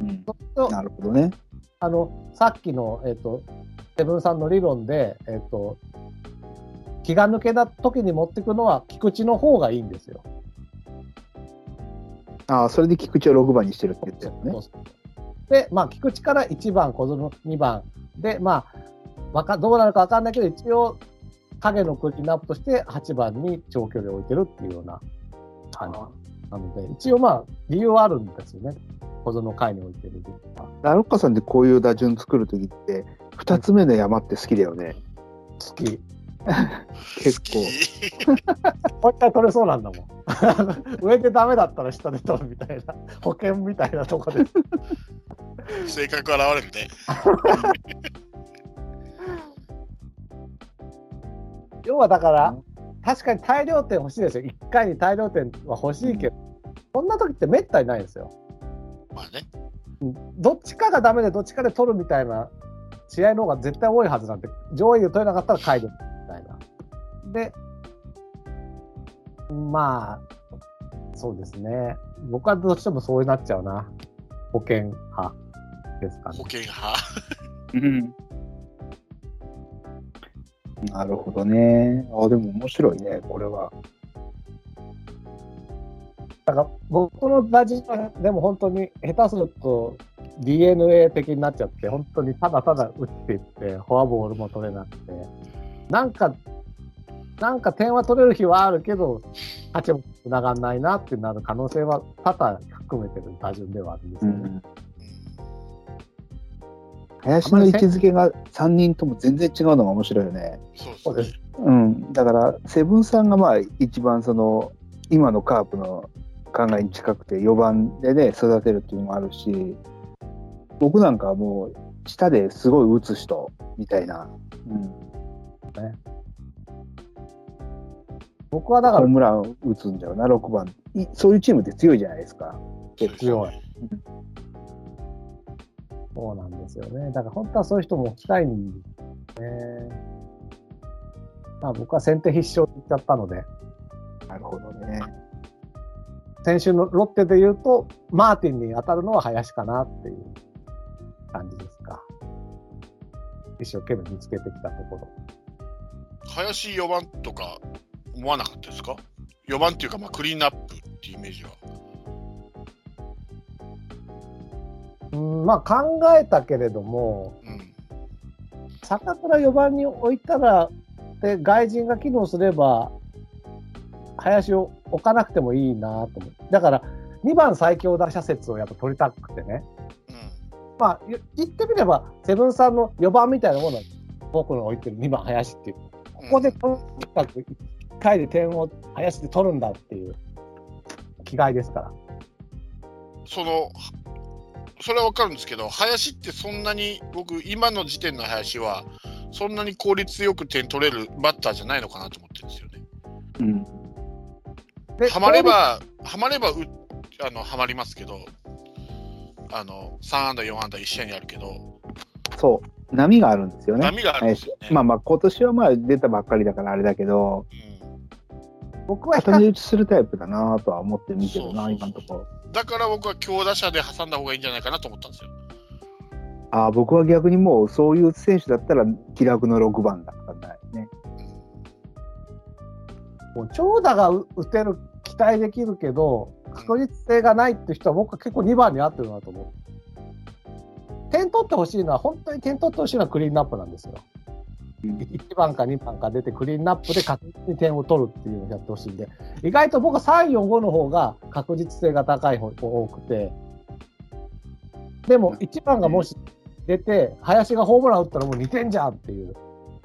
うん、となるほどね。あの、さっきの、えっ、と、セブンさんの理論で、えっ、と、気が抜けた時に持っていくのは菊池の方がいいんですよ。ああ、それで菊池を6番にしてるって言ったよねで、まあ、菊池から1番、小園2番で、まあ、わかどうなるか分かんないけど、一応、影のクリーンアップとして8番に長距離を置いてるっていうような感じなので、一応まあ、理由はあるんですよね。小園回に置いてる。ラロッカさんでこういう打順作るときって、2つ目の山って好きだよね。好き。結構。もう一回取れそうなんだもん。上でダメだったら下で取るみたいな、保険みたいなとこで。性格現れるね。要はだから、確かに大量点欲しいですよ。1回に大量点は欲しいけど、そんな時ってめったにないですよ。まあね。どっちかがダメでどっちかで取るみたいな試合の方が絶対多いはずなんで、上位で取れなかったら帰るみたいな。で、まあ、そうですね。僕はどうしてもそうなっちゃうな。保険派ですかね保。険派？うん。なるほどね。あでも面白いね、これは。だから僕の打順はでも本当に下手すると DNA 的になっちゃって、本当にただただ打っていって、フォアボールも取れなくて、なんか、なんか点は取れる日はあるけど、勝ちもつながんないなってなる可能性は多々含めてる打順ではあるんですよね。うん。林の位置づけが3人とも全然違うのが面白いよね。そうですね。うん。だから、セブンさんがまあ一番その、今のカープの考えに近くて4番でね、育てるっていうのもあるし、僕なんかはもう、下ですごい打つ人みたいな。うん。僕はだからホームラン打つんだよな、6番。いそういうチームって強いじゃないですか。強い。そうなんですよね。だから本当はそういう人も置きたいんですね。まあ僕は先手必勝って言っちゃったので、なるほどね。先週のロッテで言うと、マーティンに当たるのは林かなっていう感じですか。一生懸命見つけてきたところ。林4番とか思わなかったですか ?4 番っていうか、まあ、クリーンアップっていうイメージは。うん、まあ考えたけれども、うん。坂倉4番に置いたら、で、外人が機能すれば、林を置かなくてもいいなと思う。だから、2番最強打者説をやっぱ取りたくてね。うん。まあ、言言ってみれば、セブンさんの4番みたいなもの僕の置いてる2番林っていう。ここでとにかく1回で点を林で取るんだっていう気概ですから。その、それはわかるんですけど、林ってそんなに、僕、今の時点の林は、そんなに効率よく点取れるバッターじゃないのかなと思ってるんですよね。うん。ではまれば、はまればうあの、はまりますけど、あの、3安打、4安打、1試合にあるけど、そう。波があるんですよね。波があるんですよね。まあまあ、今年はまあ出たばっかりだからあれだけど、うん僕はたり打ちするタイプだなとは思って見てるな、今のところ。だから僕は強打者で挟んだ方がいいんじゃないかなと思ったんですよ。ああ、僕は逆にもうそういう選手だったら気楽の6番だったんだよね。もう長打が打打てる、期待できるけど、確実性がないって人は僕は結構2番に合ってるなと思う。点取ってほしいのは、本当に点取ってほしいのはクリーンナップなんですよ。1番か2番か出てクリーンナップで確実に点を取るっていうのをやってほしいんで、意外と僕は3、4、5の方が確実性が高い方多くて、でも1番がもし出て、林がホームラン打ったらもう2点じゃんっていう、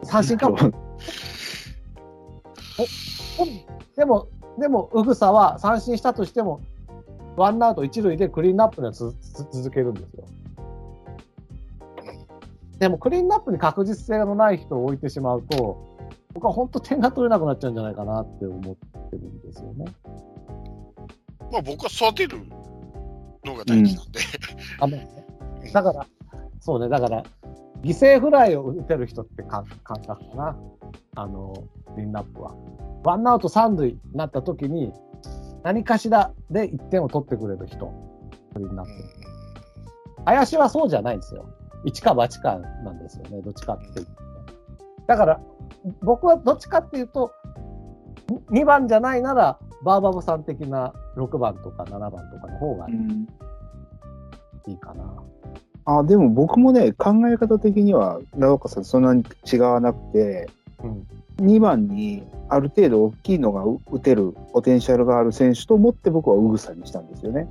三振かも。でも、でも、うぐさは三振したとしても、ワンアウト一塁でクリーンナップには続けるんですよ。でも、クリーンナップに確実性のない人を置いてしまうと、僕は本当点が取れなくなっちゃうんじゃないかなって思ってるんですよね。まあ僕は育てるのが大事なんで。あのだから、そうね、だから、犠牲フライを打てる人ってか感覚かな。あの、クリーンナップは。ワンアウト三塁になった時に、何かしらで1点を取ってくれる人、クリーンナップ。林はそうじゃないんですよ。一か八かなんですよね、どっちかっていうとね。だから、僕はどっちかっていうと、2番じゃないなら、バーバブさん的な6番とか7番とかの方がうんいいかな。あでも僕もね、考え方的には、長岡さん、そんなに違わなくて、うん。2番にある程度大きいのが打てるポテンシャルがある選手と思って僕はウグサにしたんですよね。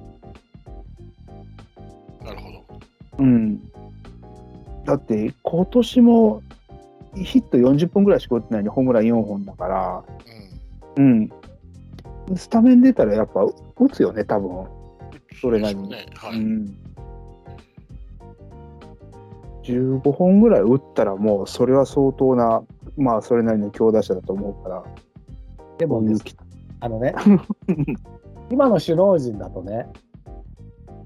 なるほど。うん。だって、今年もヒット40本ぐらいしか打ってないのにホームラン4本だから、うん。うん。スタメン出たらやっぱ打つよね、多分。それなりにね。はい。うん。15本ぐらい打ったらもうそれは相当な、まあそれなりの強打者だと思うから。でもです、あのね、今の首脳陣だとね、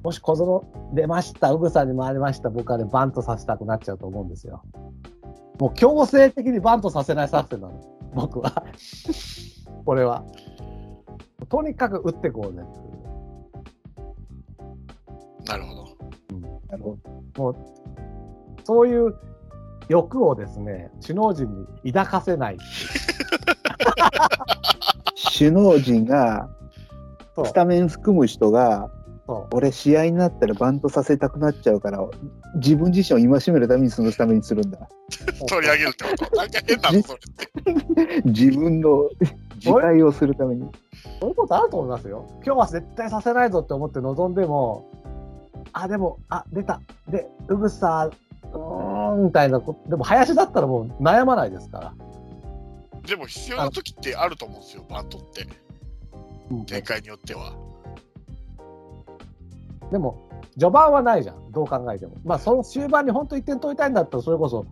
もし小園出ました、ウグさんに回りました、僕はね、バントさせたくなっちゃうと思うんですよ。もう強制的にバントさせない作戦なの、僕は。これは。とにかく打ってこうね。なるほど。なるほもう、そういう欲をですね、首脳陣に抱かせない。首脳陣が、スタメン含む人が、俺試合になったらバントさせたくなっちゃうから、自分自身を戒めるためにそのスタメンにするんだ。取り上げるってこと？なんか変なのそれって。自分の自戒をするために。そういうことあると思いますよ。今日は絶対させないぞって思って臨んでも、あ、でも、あ、出た。で、うぐさ、うーん、みたいなこと。でも、林だったらもう悩まないですから。でも必要な時ってあると思うんですよ、バントって。うん展開によっては。でも、序盤はないじゃん。どう考えても。まあ、その終盤に本当1点取りたいんだったら、それこそ、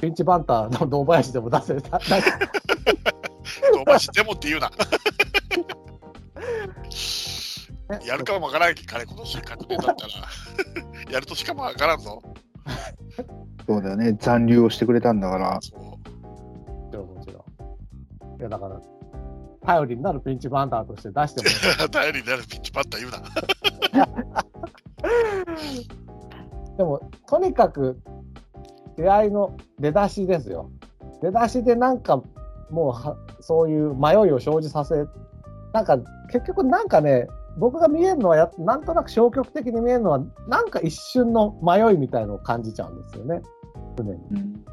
ピンチバンターの堂林でも出せた。出せお前してもって言うな。やるかもわからんけど、彼、今年確定だったら。やるとしかもわからんぞ。そうだよね。残留をしてくれたんだから。そうもちろん。いや、だから、頼りになるピンチバンターとして出しても 頼りになるピッチバッター言うな。でも、とにかく、試合の出だしですよ。出だしでなんか、もうは、そういう迷いを生じさせ、なんか、結局なんかね、僕が見えるのはや、なんとなく消極的に見えるのは、なんか一瞬の迷いみたいのを感じちゃうんですよね。常に。うん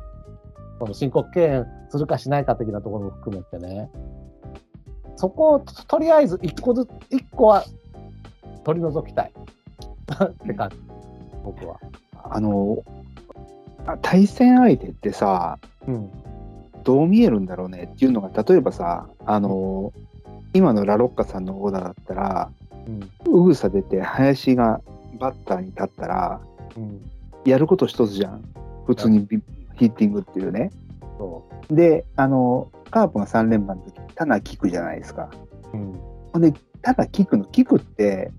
その申告敬遠するかしないか的なところも含めてね。そこをととりあえず一個ずつ、一個は取り除きたい。って感じ。僕は。あの、あ対戦相手ってさ、うん。どう見えるんだろうねっていうのが、例えばさ、あの、今のラロッカさんのオーダーだったら、うん。うぐさ出て、林がバッターに立ったら、うん。やること一つじゃん。普通にビヒッティングっていうね。そで、あの、カープが3連覇の時、タナキクじゃないですか。う。うん。ほんで、ただキクの、キクって、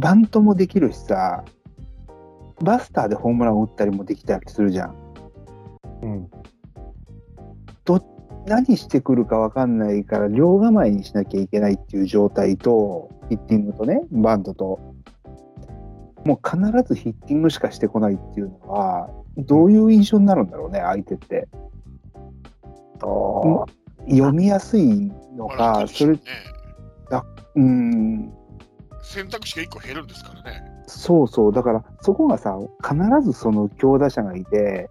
バントもできるしさ、バスターでホームラン打ったりもできたりするじゃん。うん。何してくるか分かんないから、両構えにしなきゃいけないっていう状態と、ヒッティングとね、バントと、もう必ずヒッティングしかしてこないっていうのは、どういう印象になるんだろうね、相手って。と、読みやすいのか、それょうね、うん、選択肢が1個減るんですからね。そうそう、だからそこがさ、必ずその強打者がいて、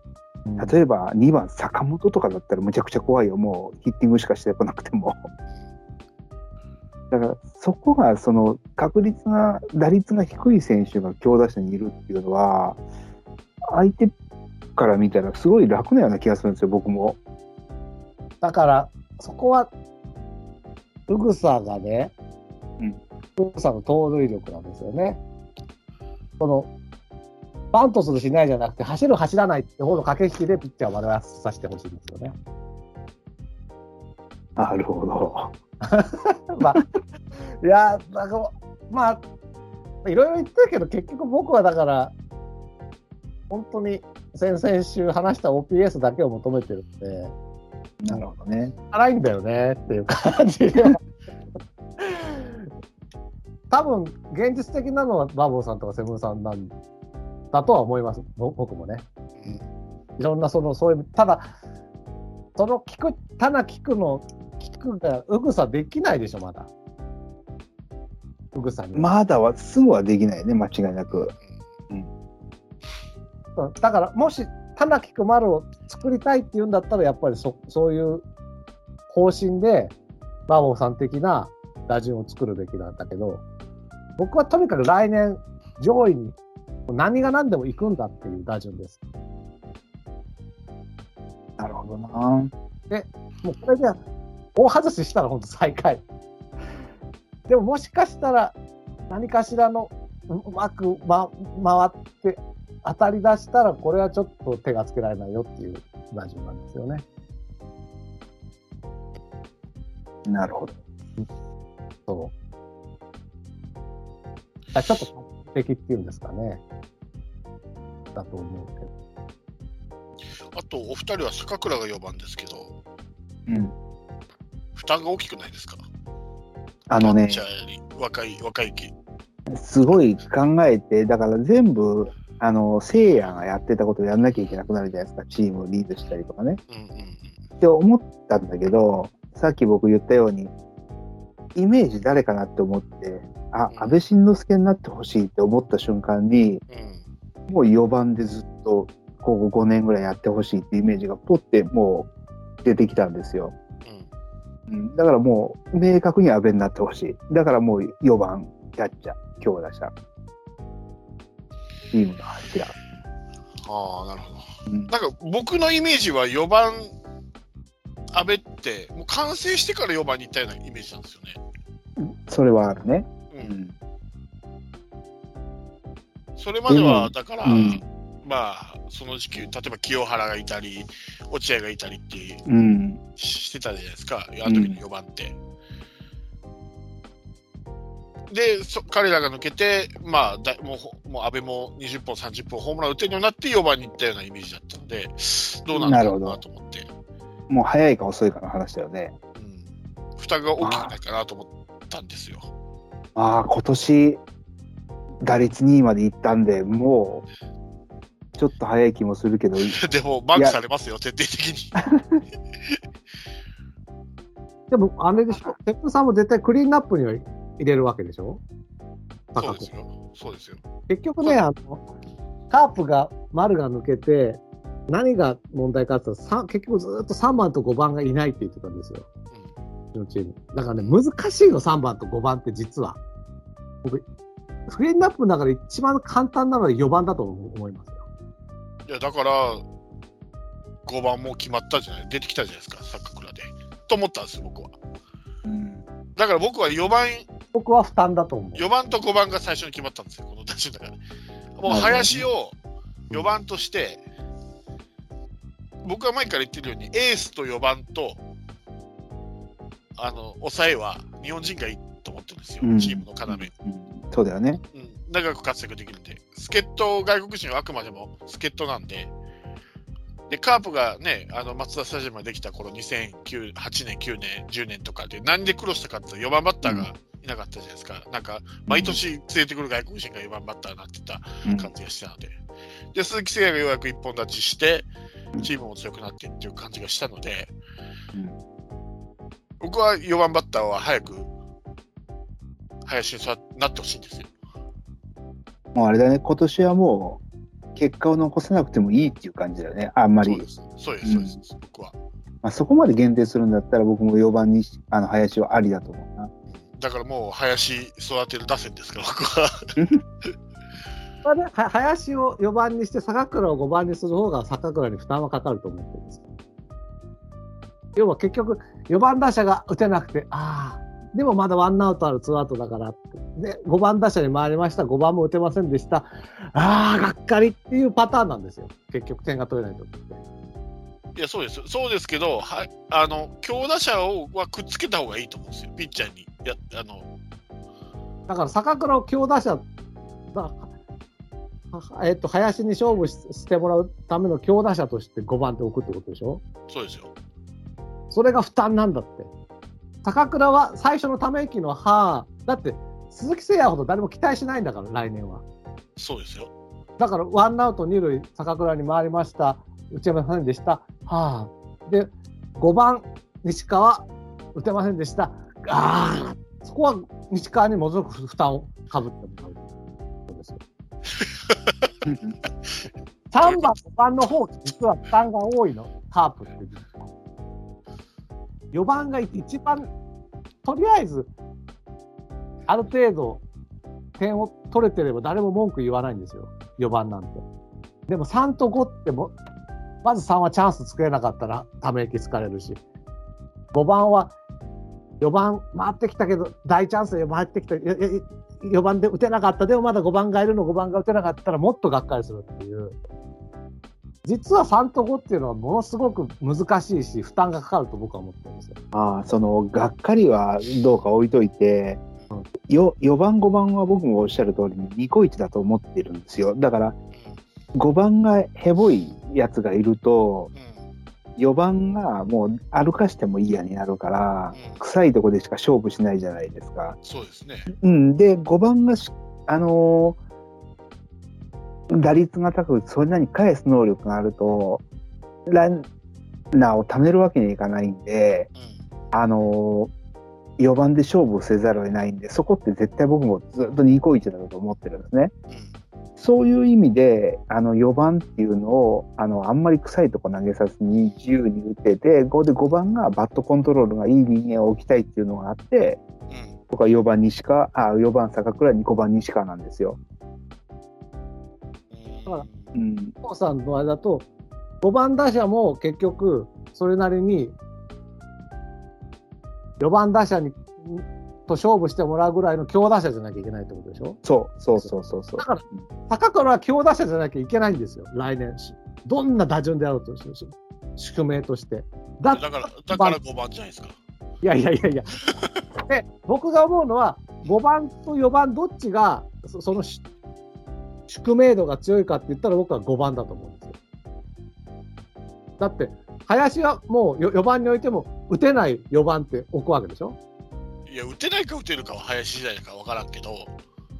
例えば2番坂本とかだったらむちゃくちゃ怖いよ、もうヒッティングしかしてこなくても。だからそこがその確率が、打率が低い選手が強打者にいるっていうのは、相手から見たらすごい楽なような気がするんですよ、僕も。だから、そこは、うぐさがね、うんの盗塁力なんですよね。その、バントするしないじゃなくて、走る走らないって方の駆け引きでピッチャーを笑わさせてほしいんですよね。なるほど。まあ、いや、なんか、まあ、いろいろ言ってるけど、結局僕はだから、本当に先々週話した OPS だけを求めてるんで、なるほどね。辛いんだよねっていう感じ多分現実的なのはバーボーさんとかセブンさんなんだとは思います。ぼ僕もね。いろんなそのそういうただその聞くただ聞くの聞くがうぐさできないでしょまだ。うぐさに、まだはすぐはできないね、間違いなく。うん。だからもし玉木く丸を作りたいって言うんだったらやっぱりそそういう方針でバーボーさん的な打順を作るべきなんだけど僕はとにかく来年上位に何が何でも行くんだっていう打順です。なるほどな。もうこれで大外ししたら本当最下位。でももしかしたら何かしらのううまく、ま、回って当たり出したらこれはちょっと手がつけられないよっていう打順なんですよね。なるほど。そう。あちょっと完璧っていうんですかね。だと思うけど。あと、お二人は坂倉が4番ですけど、うん。負担が大きくないですか？あのね若い、若い気。すごい考えて、だから全部、あの、聖夜がやってたことをやんなきゃいけなくなるじゃないですか。チームをリードしたりとかね。うんうんうん。って思ったんだけど、さっき僕言ったように、イメージ誰かなって思って、あ、安倍晋之助になってほしいって思った瞬間に、うんもう4番でずっと、ここ5年ぐらいやってほしいってイメージがポってもう出てきたんですよ。うんうん、だからもう明確に安倍になってほしい。だからもう4番キャッチャー、強打者。チームの柱。ああ、なるほど。うんなんか僕のイメージは4番、阿部って、もう完成してから4番に行ったようなイメージなんですよね。それはあるね。う、うんん。それまでは、だから、うんまあ、その時期、例えば清原がいたり、落合がいたりってうん。ししてたじゃないですか、あの時の4番って。でそ、彼らが抜けて、まあ、だもうほ、もう安倍も20本、30本ホームラン打てるようになって4番に行ったようなイメージだったので、どうなんだろうなと思って、もう早いか遅いかの話だよね。うん、負担が大きくないかなと思ったんですよ。ああ、今年、打率2位まで行ったんで、もう、ちょっと早い気もするけど、でも、マークされますよ、徹底的に。でも、あれでしょ、テップさんも絶対クリーンナップには入れるわけでしょ？そうですよ。そうですよ。結局ね、あの、カープが、丸が抜けて、何が問題かって言ったらさ結局ずっと3番と5番がいないって言ってたんですよ。うちのチーム。だからね、難しいの、3番と5番って実は。僕、フレーンナップの中で一番簡単なのは4番だと思いますよ。いや、だから、5番も決まったじゃない、出てきたじゃないですか、坂倉で。と思ったんですよ、僕は。うんだから僕は4番、僕は負担だと思う。4番と5番が最初に決まったんですよ、この打順の中で。もう林を4番として、僕は前から言ってるように、エースと4番と、あの、抑えは日本人がいいと思ってるんですよ、うん。チームの要。うん。そうだよね。うん、長く活躍できるんで、助っ人、外国人はあくまでも助っ人なんで、で、カープがね、あの、松田スタジアムができた頃、2008年、9年、10年とかで、何で苦労したかっていうと、4番バッターがいなかったじゃないですか。なんか、毎年連れてくる外国人が4番バッターになってたうん。感じがしたので。で、鈴木誠也がようやく一本立ちして、チームも強くなってっていう感じがしたので、うん僕は4番バッターは早く、林に座なってほしいんですよ。もうあれだね、今年はもう、結果を残さなくてもいいっていう感じだよね、あんまり。そうです。そうです、そうです、僕は。まあ、そこまで限定するんだったら、僕も4番にしあの林はありだと思うな。だからもう、林育てる打線ですから、僕は。まあね、は林を4番にして坂倉を5番にする方が坂倉に負担はかかると思ってるんですよ。要は結局、4番打者が打てなくて、ああ、でもまだワンアウトあるツーアウトだから。で、5番打者に回りました、5番も打てませんでした。ああ、がっかりっていうパターンなんですよ。結局点が取れないとって。いや、そうです。そうですけど、はあの、強打者をはくっつけた方がいいと思うんですよ、ピッチャーに。やあのだから坂倉を強打者だ、はえっと、林に勝負ししてもらうための強打者として5番って置くってことでしょ？そうですよ。それが負担なんだって。高倉は最初のため息のはだって鈴木誠也ほど誰も期待しないんだから、来年は。そうですよ。だからワンアウト二塁、坂倉に回りました、打ちませんでした、はあ。で、5番、西川、打てませんでした、ああ、そこは西川にものすごく負担をかぶってもらう。そうですよ3番、5番の方が実は負担が多いの、カープって。4番が一番、とりあえず、ある程度、点を取れてれば誰も文句言わないんですよ、4番なんて。でも3と5っても、まず3はチャンス作れなかったらため息つかれるし、5番は4番回ってきたけど、大チャンスで回ってきた、4番で打てなかった、でもまだ5番がいるの、5番が打てなかったらもっとがっかりするっていう。実は3と5っていうのはものすごく難しいし、負担がかかると僕は思ってるんですよ。ああ、その、がっかりはどうか置いといて、よ4番、5番は僕もおっしゃる通りにニコイチだと思ってるんですよ。だから、5番がヘボいやつがいると、うん。4番がもう歩かしてもいいやになるから、うん。臭いとこでしか勝負しないじゃないですか。そうですね。うん、で、5番がし、あのー打率が高く、それなりに返す能力があると、ランナーを貯めるわけにはいかないんで、うん。あのー、4番で勝負せざるを得ないんで、そこって絶対僕もずっと2個1だと思ってるんですね。うん。そういう意味で、あの4番っていうのを、あの、あんまり臭いとこ投げさずに自由に打てて、5で5番がバットコントロールがいい人間を置きたいっていうのがあって、うん。僕は4番西川、あ、4番坂倉に5番西川なんですよ。だからうん。王さんのあれだと、5番打者も結局、それなりに、4番打者にと勝負してもらうぐらいの強打者じゃなきゃいけないってことでしょ？そう、そうそうそうそうだ。から高倉は強打者じゃなきゃいけないんですよ、来年。どんな打順であろうとし宿命として。だだから、だから5番じゃないですか。いやいやいやいや。で、僕が思うのは、5番と4番どっちが、そそのし宿命度が強いかって言ったら僕は5番だと思うんですよ。だって、林はもうよ4番においても打てない4番って置くわけでしょ？いや、打てないか打てるかは林時代か分からんけど、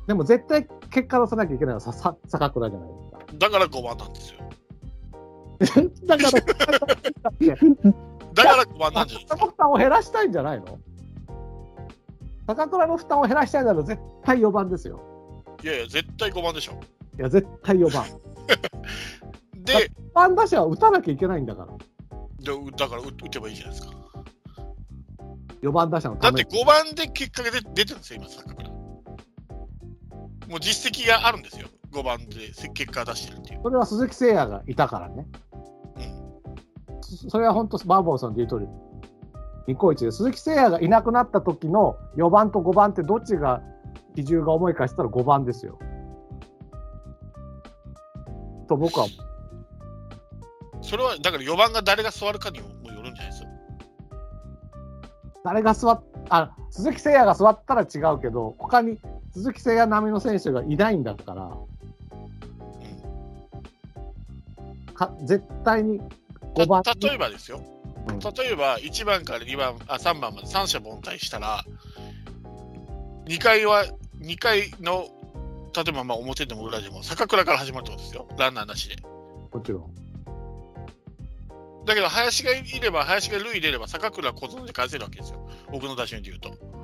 でも絶対結果出さなきゃいけないのはささ坂倉じゃないですだから5番なんですよ。か。だから、だから5番なんじゃないです。負担を減らしたいんじゃないの？坂倉の負担を減らしたいなら絶対4番ですよ。いやいや、絶対5番でしょ。いや、絶対4番。で、4番打者は打たなきゃいけないんだから。でだから打打てばいいじゃないですか。4番打者のだってために。5番で結果が出出てるんですよ、今、坂倉。もう実績があるんですよ。5番でせ結果出してるっていう。それは鈴木誠也がいたからね。うん。そそれは本当、バーボンさんで言う通り、ニコイチで、鈴木誠也がいなくなった時の4番と5番ってどっちが比重が重いかしたら5番ですよ。と僕は、それは、だから4番が誰が座るかにもよるんじゃないですか。誰が座っあ、鈴木誠也が座ったら違うけど、他に鈴木誠也並みの選手がいないんだから、うん。か絶対に5番た例えばですよ、うん。例えば1番から2番、あ3番まで三者凡退したら、2回は、2回の、例えばまあ表でも裏でも、坂倉から始まるってことですよ、ランナーなしで。もちろん。だけど、林がいれば、林が塁入れれば、坂倉小園で返せるわけですよ、僕の打順で言うと。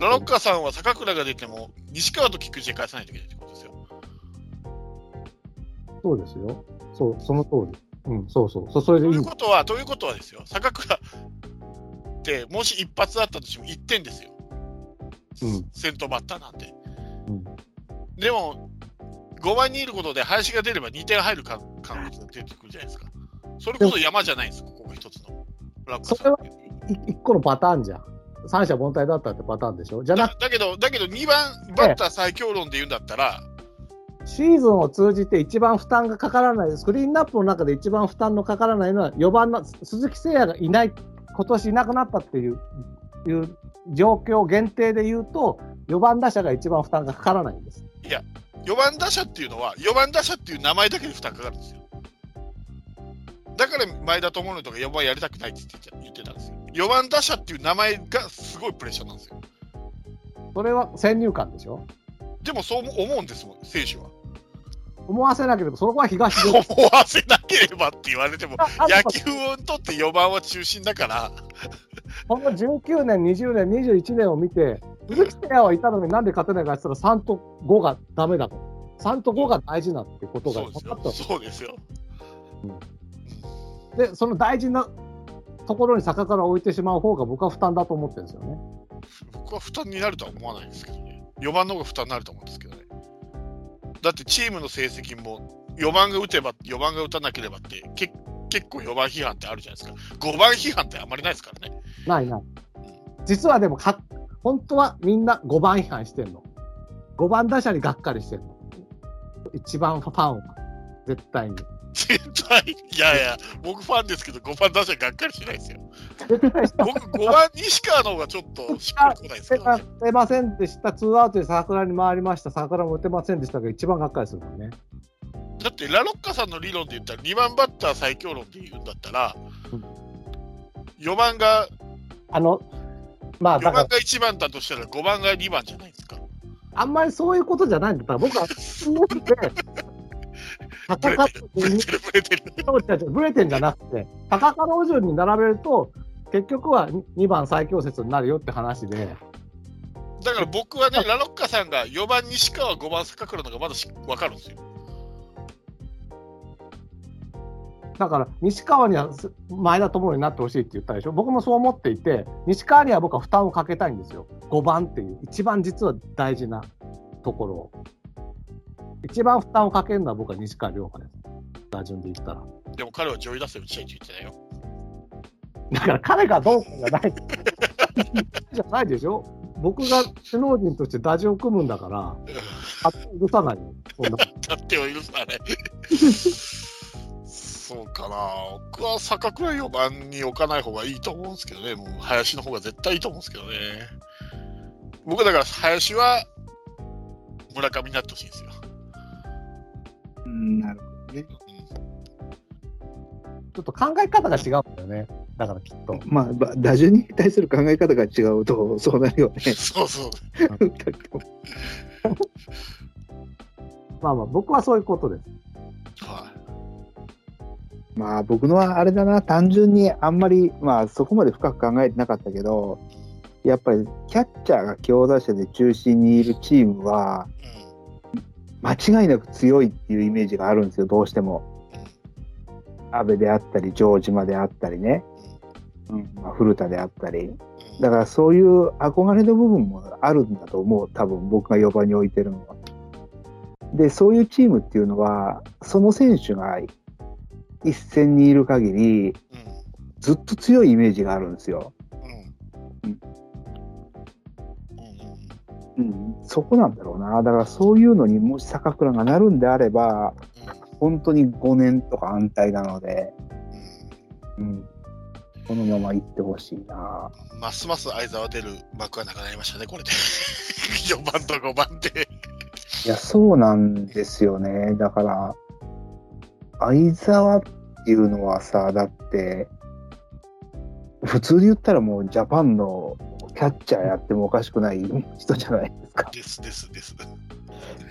ラロッカさんは坂倉が出ても、西川と菊池で返さないといけないってことですよ。そうですよ。そう、その通り。うん、そうそう。そそれでといいいうことは、ということはですよ、坂倉って、もし一発あったとしても1点ですよ、うん。先頭バッターなんで。うん。でも、5番にいることで林が出れば2点入るか感覚が出てくるじゃないですか。それこそ山じゃないですか、ここが一つの。それはい一個のパターンじゃん。三者凡退だったってパターンでしょ？じゃなだけど、だけど2番バッター最強論で言うんだったら、シーズンを通じて一番負担がかからない、スクリーンナップの中で一番負担のかからないのは、4番の鈴木誠也がいない、今年いなくなったっていういう状況限定で言うと、4番打者が一番負担がかからないんです。4番打者っていうのは、4番打者っていう名前だけで負担かかるんですよ。だから前田智則とか4番やりたくないって言ってた言ってたんですよ。4番打者っていう名前がすごいプレッシャーなんですよ。それは先入観でしょ？でもそう思うんですもん、選手は。思わせなければ、そこは東で。思わせなければって言われても、野球にとって4番は中心だから、この19年、20年、21年を見て、鈴木誠也はいたのになんで勝てないかって言ったら3と5がダメだと。3と5が大事なってことが分かった。そうですよ。で、その大事なところに坂から置いてしまう方が僕は負担だと思ってるんですよね。僕は負担になるとは思わないですけどね。4番の方が負担になると思うんですけどね。だってチームの成績も4番が打てば、4番が打たなければって、け結構4番批判ってあるじゃないですか。5番批判ってあんまりないですからね。ないない。実はでもか、本当はみんな5番違反してんの。5番打者にがっかりしてんの。一番ファンは、絶対に。絶対、いやいや、僕ファンですけど、5番打者がっかりしないですよ。僕、5番西川の方がちょっとしっくりこないですけど、ね。打てませんでした。ツーアウトで桜に回りました。桜も打てませんでしたが、一番がっかりするもんね。だって、ラロッカさんの理論で言ったら、2番バッター最強論で言うんだったらうん、4番が、あの、まあ、4だから、番が1番だとしたら、5番が2番じゃないですか。あんまりそういうことじゃないんだったら、僕は、思って、ブレ高てる、ブレてる、ブレてんじゃなくて、高からお順に並べると、結局は2番最強説になるよって話で、だから僕はね、ラロッカさんが4番西川、5番坂倉のがまだし分かるんですよ。だから西川にはす前田智則になってほしいって言ったでしょ、僕もそう思っていて、西川には僕は負担をかけたいんですよ、5番っていう、一番実は大事なところを。一番負担をかけるのは僕は西川亮太です、打順で言ったら。でも彼は上位打線打ちたいって言ってたよ。だから彼がどうかじゃないじゃないでしょ僕が首脳陣として打順を組むんだから、勝手に許さないよ、そんな。だってを許さない。そうかな。僕は坂倉4番に置かない方がいいと思うんですけどね。もう林の方が絶対いいと思うんですけどね。僕だから林は村上になってほしいんですよ。うん、なるほどね。ちょっと考え方が違うんだよね。だからきっと。まあ、ば打順に対する考え方が違うと、そうなるよね。そうそう。まあまあ、僕はそういうことです。はまあ、僕のはあれだな、単純にあんまり、まあ、そこまで深く考えてなかったけど、やっぱりキャッチャーが強打者で中心にいるチームは、い。うん間違いなく強いっていうイメージがあるんですよ、どうしても。阿部であったり、城島であったりね、うんまあ、古田であったり。うんだからそういう憧れの部分もあるんだと思う、多分僕が4番に置いてるのは。で、そういうチームっていうのは、その選手が一戦にいる限り、うんずっと強いイメージがあるんですよ。うんうんそこなんだろうな。だからそういうのにもし坂倉がなるんであれば、本当に5年とか安泰なので、うんうん、このまま行ってほしいな。うんますます相沢出る幕はなくなりましたね、これで。4番と5番で。いや、そうなんですよね。だから、相沢っていうのはさ、だって、普通で言ったらもうジャパンのキャッチャーやってもおかしくない 人じゃないですか。ですですです。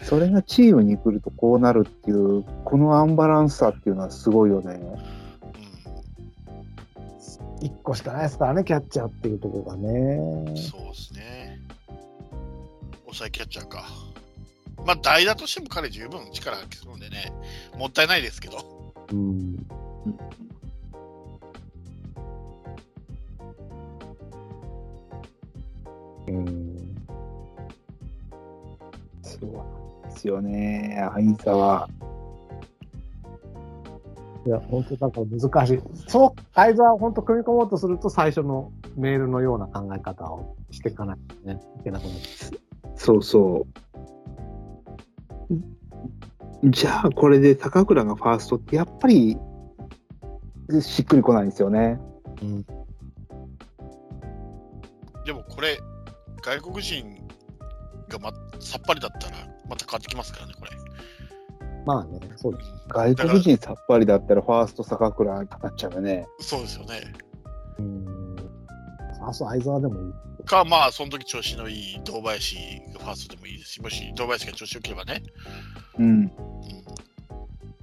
それがチームに来るとこうなるっていう、このアンバランスさっていうのはすごいよね。う一個しかないですからね、キャッチャーっていうところがねん、。そうですね。抑えキャッチャーか。まあ、代打としても彼十分力発揮するんでね、もったいないですけど。うん。うん。そうなんですよね、相沢。いや、本当だから難しい。そう、相沢を本当組み込もう。とすると、最初のメールのような考え方をしていかないとね、いけなくなる。そう。そう。じゃあ、これで高倉がファーストって、やっぱり、しっくりこないんですよね。う。ん。でもこれ、外国人が、ま、さっぱりだったら、また変わってきますからね、これ。まあね、そうです。外国人さっぱりだったら、ファースト坂倉になっちゃうよね。そうですよね。うん。ファースト相沢でもいい。か、まあ、その時調子のいい堂林がファーストでもいいですし、もし堂林が調子良ければね、うん。うん、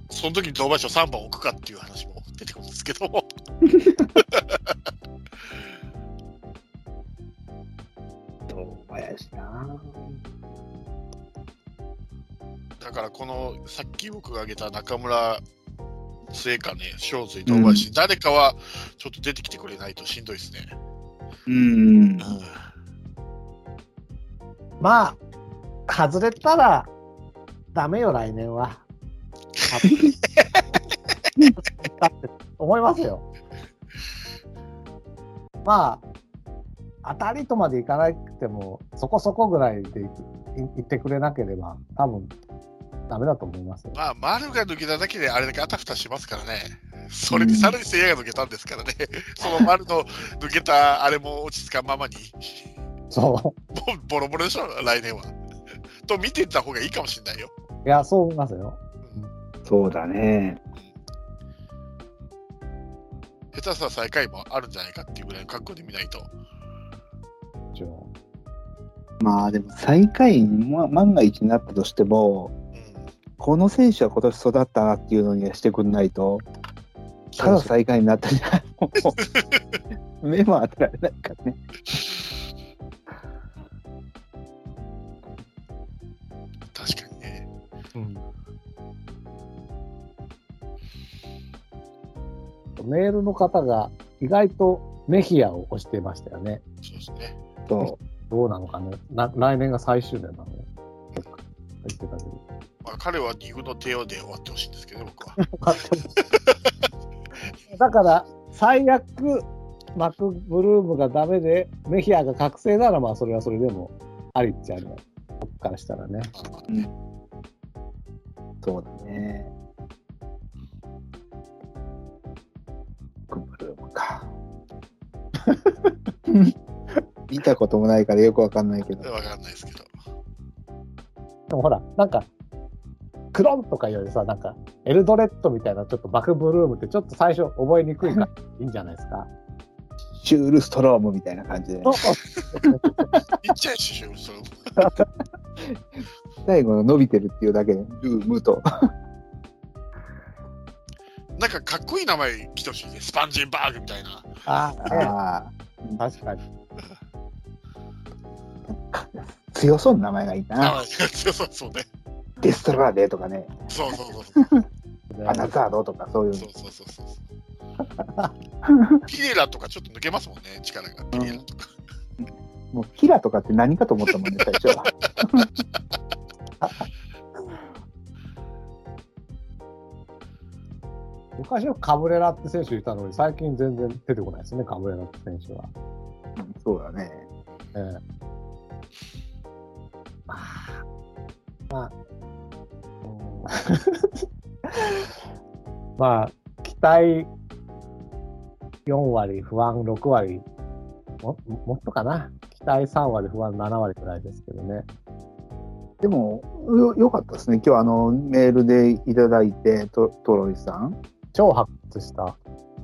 その時に堂林を3番置くかっていう話も出てくるんですけども、堂林なだからこのさっき僕が挙げた中村、末金、正髄、堂林、誰かはちょっと出てきてくれないとしんどいですね。うん。まあ、外れたら、ダメよ、来年は。思いますよ。まあ、当たりとまでいかなくても、そこそこぐらいでいい言ってくれなければ、多分ダメだと思いますよ。まあ、丸が抜けただけであれだけあたふたしますからね。それにさらに聖夜が抜けたんですからね。その丸の抜けたあれも落ち着かんままに、そもうボロボロでしょ、来年は。と見ていった方がいいかもしれないよ。う。いや、そう思いますよ。そうだね。下手したら最下位もあるんじゃないかっていうぐらいの覚悟で見ないと。一応まあでも最下位にま万が一になったとしても、うんこの選手は今年育ったなっていうのにはしてくんないと、ただ最下位になったじゃない。も う目も当てられないからね。確かにね。うんメールの方が意外とメヒアを押してましたよね。そうですね。そどうなのかね。な来年が最終年なの結構言ってたけど。まあ、彼は2軍の帝王で終わってほしいんですけどね、僕は。だから、最悪、マクブルームがダメで、メヒアが覚醒なら、まあ、それはそれでもありっちゃありだ。僕からしたらね。う。うん。そうだね。クブルームか。見たこともないからよくわかんないけど。わかんないですけど。でもほら、なんか、クロンとかよりさ、なんか、エルドレッドみたいな、ちょっとバクブルームって、ちょっと最初覚えにくいからいいんじゃないですか？シュールストロームみたいな感じで。いっちゃいし、それ最後の伸びてるっていうだけで、ルームと。なんかかっこいい名前来てほしいね。スパンジンバーグみたいな。ああ、ね、ああ、確かに。強そうな名前がいいあな。あ、そうそうそうね。デストラーデとかね、そうそうそうそう。アナザードとかそういうのそう。そうそうそう。ピレラとかちょっと抜けますもんね、力が。ピレラとか。もうキラとかって何かと思ったもんね、最初は。昔はカブレラって選手いたのに、最近全然出てこないですね、カブレラって選手は。そうだね。ええままあ、う んまあ、期待4割、不安6割、ももっとかな。期待3割、不安7割くらいですけどね。でも、よよかったですね。今日あのメールでいただいて、トトロイさん。超発掘した。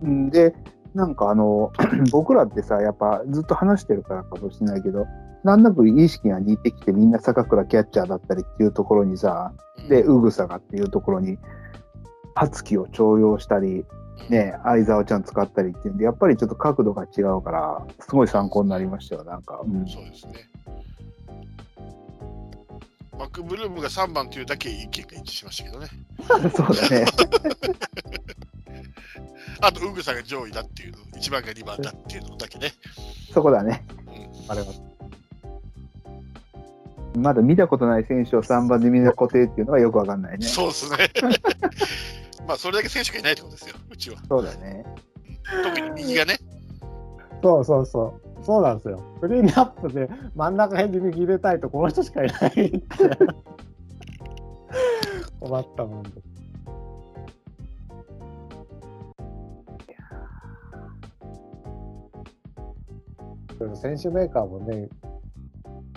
うんで、なんかあの、僕らってさ、やっぱずっと話してるからかもしれないけど、なんなく意識が似てきてみんな坂倉キャッチャーだったりっていうところにさ、で、うぐさがっていうところに、初期を重用したり、ね、相沢ちゃん使ったりっていうんで、やっぱりちょっと角度が違うから、すごい参考になりましたよ、なんか。うんそうですね。マクブルームが3番というだけ意見が一致しましたけどね。そうだね。あと、ウグさんが上位だっていうの、1番が2番だっていうのだけね。そこだね。あれは。まだ見たことない選手を3番でみんな固定っていうのがよくわかんないね。そうですね。まあ、それだけ選手がいないってことですよ、うちは。そうだね。特に右がね。そうそうそう。そうなんですよ。クリーンアップで真ん中辺に右入れたいとこの人しかいないって。困ったもんで。選手メーカーもね、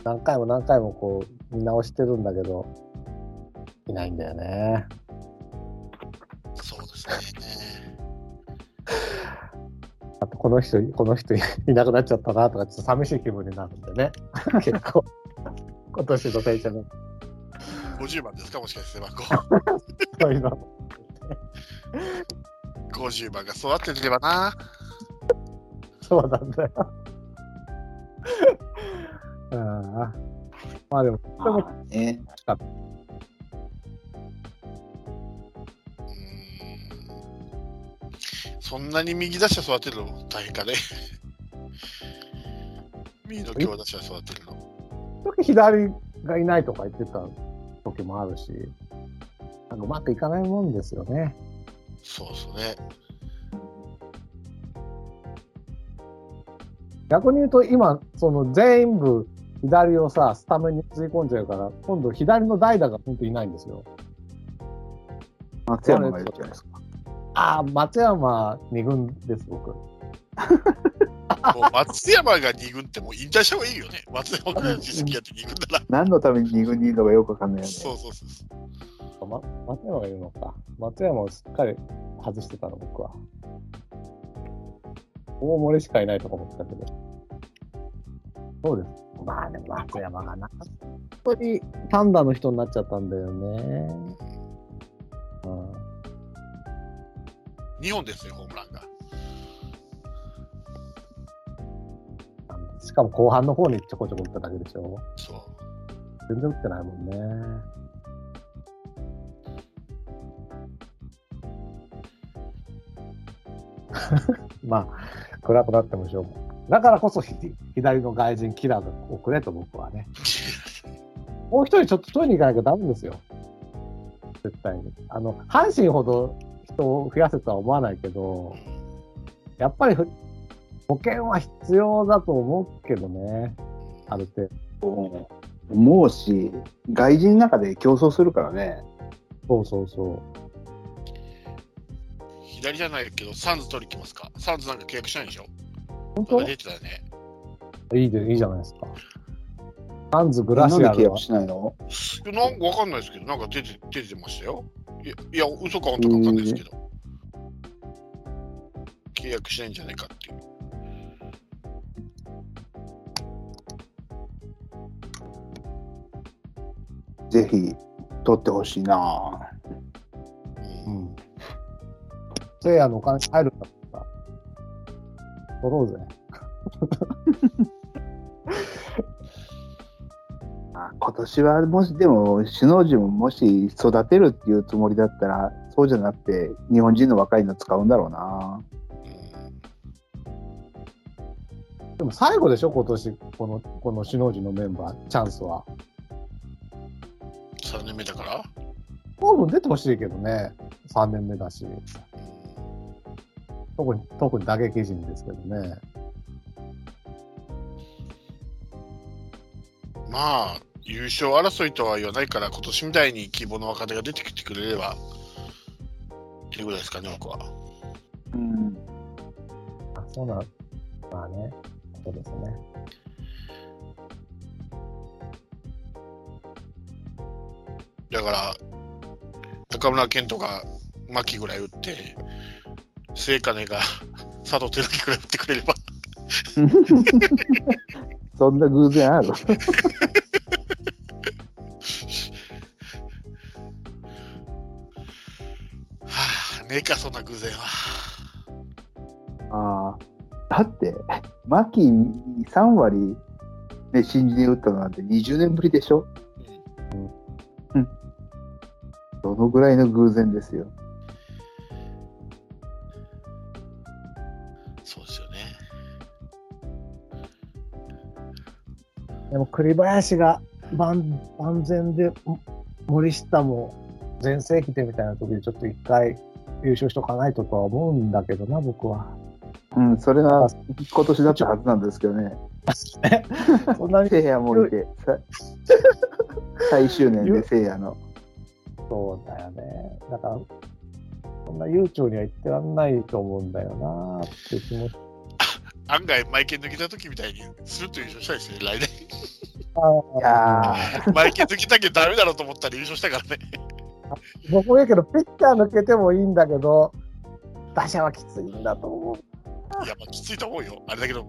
何回も何回もこう見直してるんだけど、いないんだよね。そうですね。あとこの人、この人 いなくなっちゃったなとか、ちょっと寂しい気分になるんでね。結構、今年の選手メーカ50番ですか、もしかして、番号。ーそういうの。50番が育ててればな。そうなんだよ。ああまあでも、でもね。うーんそんなに右打者育てるの？大変かね。右の強打者育てるの。時左がいないとか言ってた時もあるし、なんかうまくいかないもんですよね。そうですね。逆に言うと今、その全部左をさ、スタメンに吸い込んじゃうから、今度左の代打が本当いないんですよ。松山がいるじゃないですか。ああ、松山二軍です、僕。もう松山が2軍ってもう引退した方がいいよね。松山が実績やって2軍なら。何のために2軍にいるのかよくわかんないよね。そうそうそう。ま、松山がいるのか。松山をしっかり外してたの、僕は。大森しかいないとか思ってたけど。そうです。まあでも松山がな、本当に単打の人になっちゃったんだよね。うん、2本ですよ、ホームランが。しかも後半の方にちょこちょこ打っただけでしょ。そう。全然打ってないもんね。まあ、暗くなってもしょうがない。だからこそひ左の外人キラーをくれと僕はね。もう一人ちょっと取りに行かなきゃダメですよ。絶対に。あの、阪神ほど人を増やせとは思わないけど、やっぱりふ保険は必要だと思うけどね。ある程度。思うし、外人の中で競争するからね。そうそうそう。左じゃないけど、サンズ取りに来ますか？サンズなんか契約しないでしょ？本当？それ出てたよね。いいでいいじゃないですか。ハンズ・グラなんで契約シアルはしないの？なんかわかんないですけど、なんか出て出てましたよ。いや、いや嘘か本当かわかんないですけど。契約しないんじゃないかっていう。ぜひ、取ってほしいなうんうん。せいやのお金入るんだったら、取ろうぜ。あ今年はもし、でも、首脳陣ももし育てるっていうつもりだったら、そうじゃなくて、日本人の若いの使うんだろうな。でも最後でしょ、今年、この、この首脳陣のメンバー、チャンスは。3年目だから？多分出てほしいけどね、3年目だし。特に、特に打撃陣ですけどね。まあ、優勝争いとは言わないから、今年みたいに希望の若手が出てきてくれれば、っていうぐらいですかね、僕は。うん。あ、そうなん、まあね、そうですね。だから、中村健人が牧ぐらい打って、末金が 佐藤輝明ぐらい打ってくれれば、そんな偶然ある はあ、ねえか、そんな偶然は。ああ。だって、牧3割、ね、新人で打ったのなんて20年ぶりでしょ？うんどのぐらいの偶然ですよ。でも栗林が万万全で、も森下も全盛期でみたいな時にちょっと一回優勝しとかないととは思うんだけどな、僕は。うん、それが今年だったはずなんですけどね。そんなに 聖夜もいて、さ最終年で聖夜の。そうだよね。だから、そんな悠長には言ってらんないと思うんだよなって気持ち。案外、マイケン抜けた時みたいに、スルッと優勝したいですね、来年。いやー、マイケン抜けたけどダメだろうと思ったら優勝したからね。僕も言うけど、ピッチャー抜けてもいいんだけど、打者はきついんだと思う。いや、まあ、きついと思うよ。あれだけど、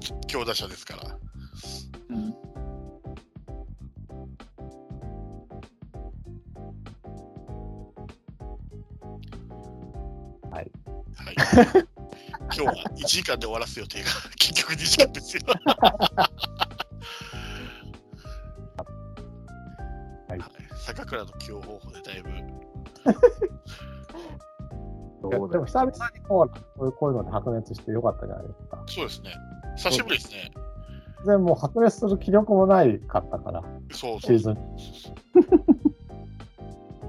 き強打者ですから。うんはい。はい。今日は1時間で終わらす予定が結局2時間ですよ。はい坂倉の起用方法でだいぶ、でも久々にこうこういうこういうので白熱してよかったじゃないですか。そうですね。久しぶりですね。全然もう白熱する気力もないかったから、そうそうシーズン。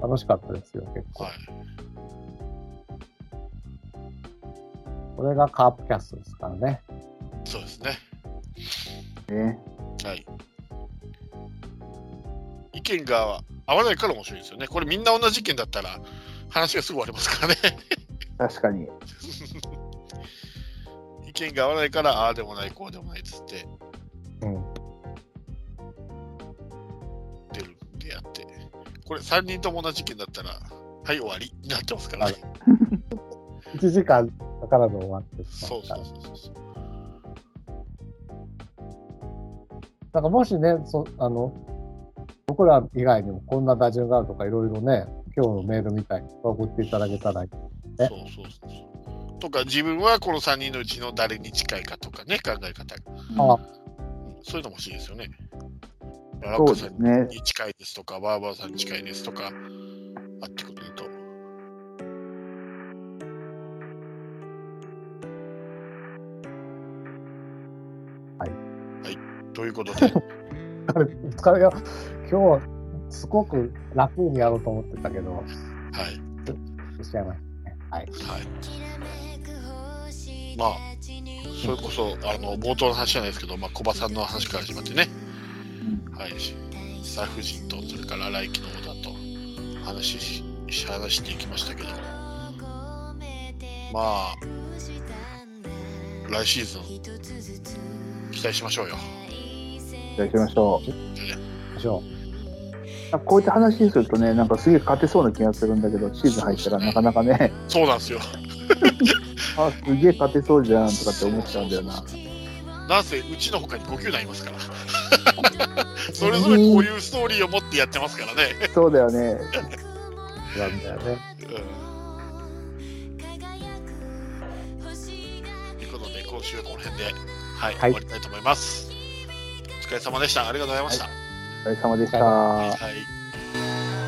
楽しかったですよ、結構。はい。これがカープキャストですからね。そうですね。ね。はい。意見が合わないから面白いですよね。これみんな同じ意見だったら話がすぐ終わりますからね。確かに。意見が合わないからああでもないこうでもないっつってうん。出るんでやって。これ3人とも同じ意見だったらはい終わりになってますからね。1時間だからで終わってしまそうったそうそうそうそう。だからもしね、そあの、僕ら以外にもこんな打順があるとかいろいろね、今日のメールみたいに送っていただけたらいい。えそうそうそうそう。とか自分はこの3人のうちの誰に近いかとかね考え方あうんそういうのも欲しいですよね。ラそうッカさん。に近いですとか、バーバーさんに近いですとか、あってくるということで、疲れが、今日はすごく楽にやろうと思ってたけど、はい。しちゃいましたね。はい。はい。まあ、それこそ、あの、冒頭の話じゃないですけど、まあ、小葉さんの話から始まってね、はい。スタッフ陣と、それから来季の小田と話し、し話していきましたけど、まあ、来シーズン、期待しましょうよ。じゃあ行きましょう。行きましょあこういった話にするとね、なんかすげえ勝てそうな気がするんだけど、シーズン入ったらなかなかね、そうなんですよ。あ、すげえ勝てそうじゃんとかって思っちゃうんだよな。なんせ、うちの他に5球団いますから。それぞれこういうストーリーを持ってやってますからね。そうだよね。う。なんだよね。うんということで、今週はこの辺で、はい、はい終わりたいと思います。お疲れ様でした。ありがとうございました。お疲れ様でした。はい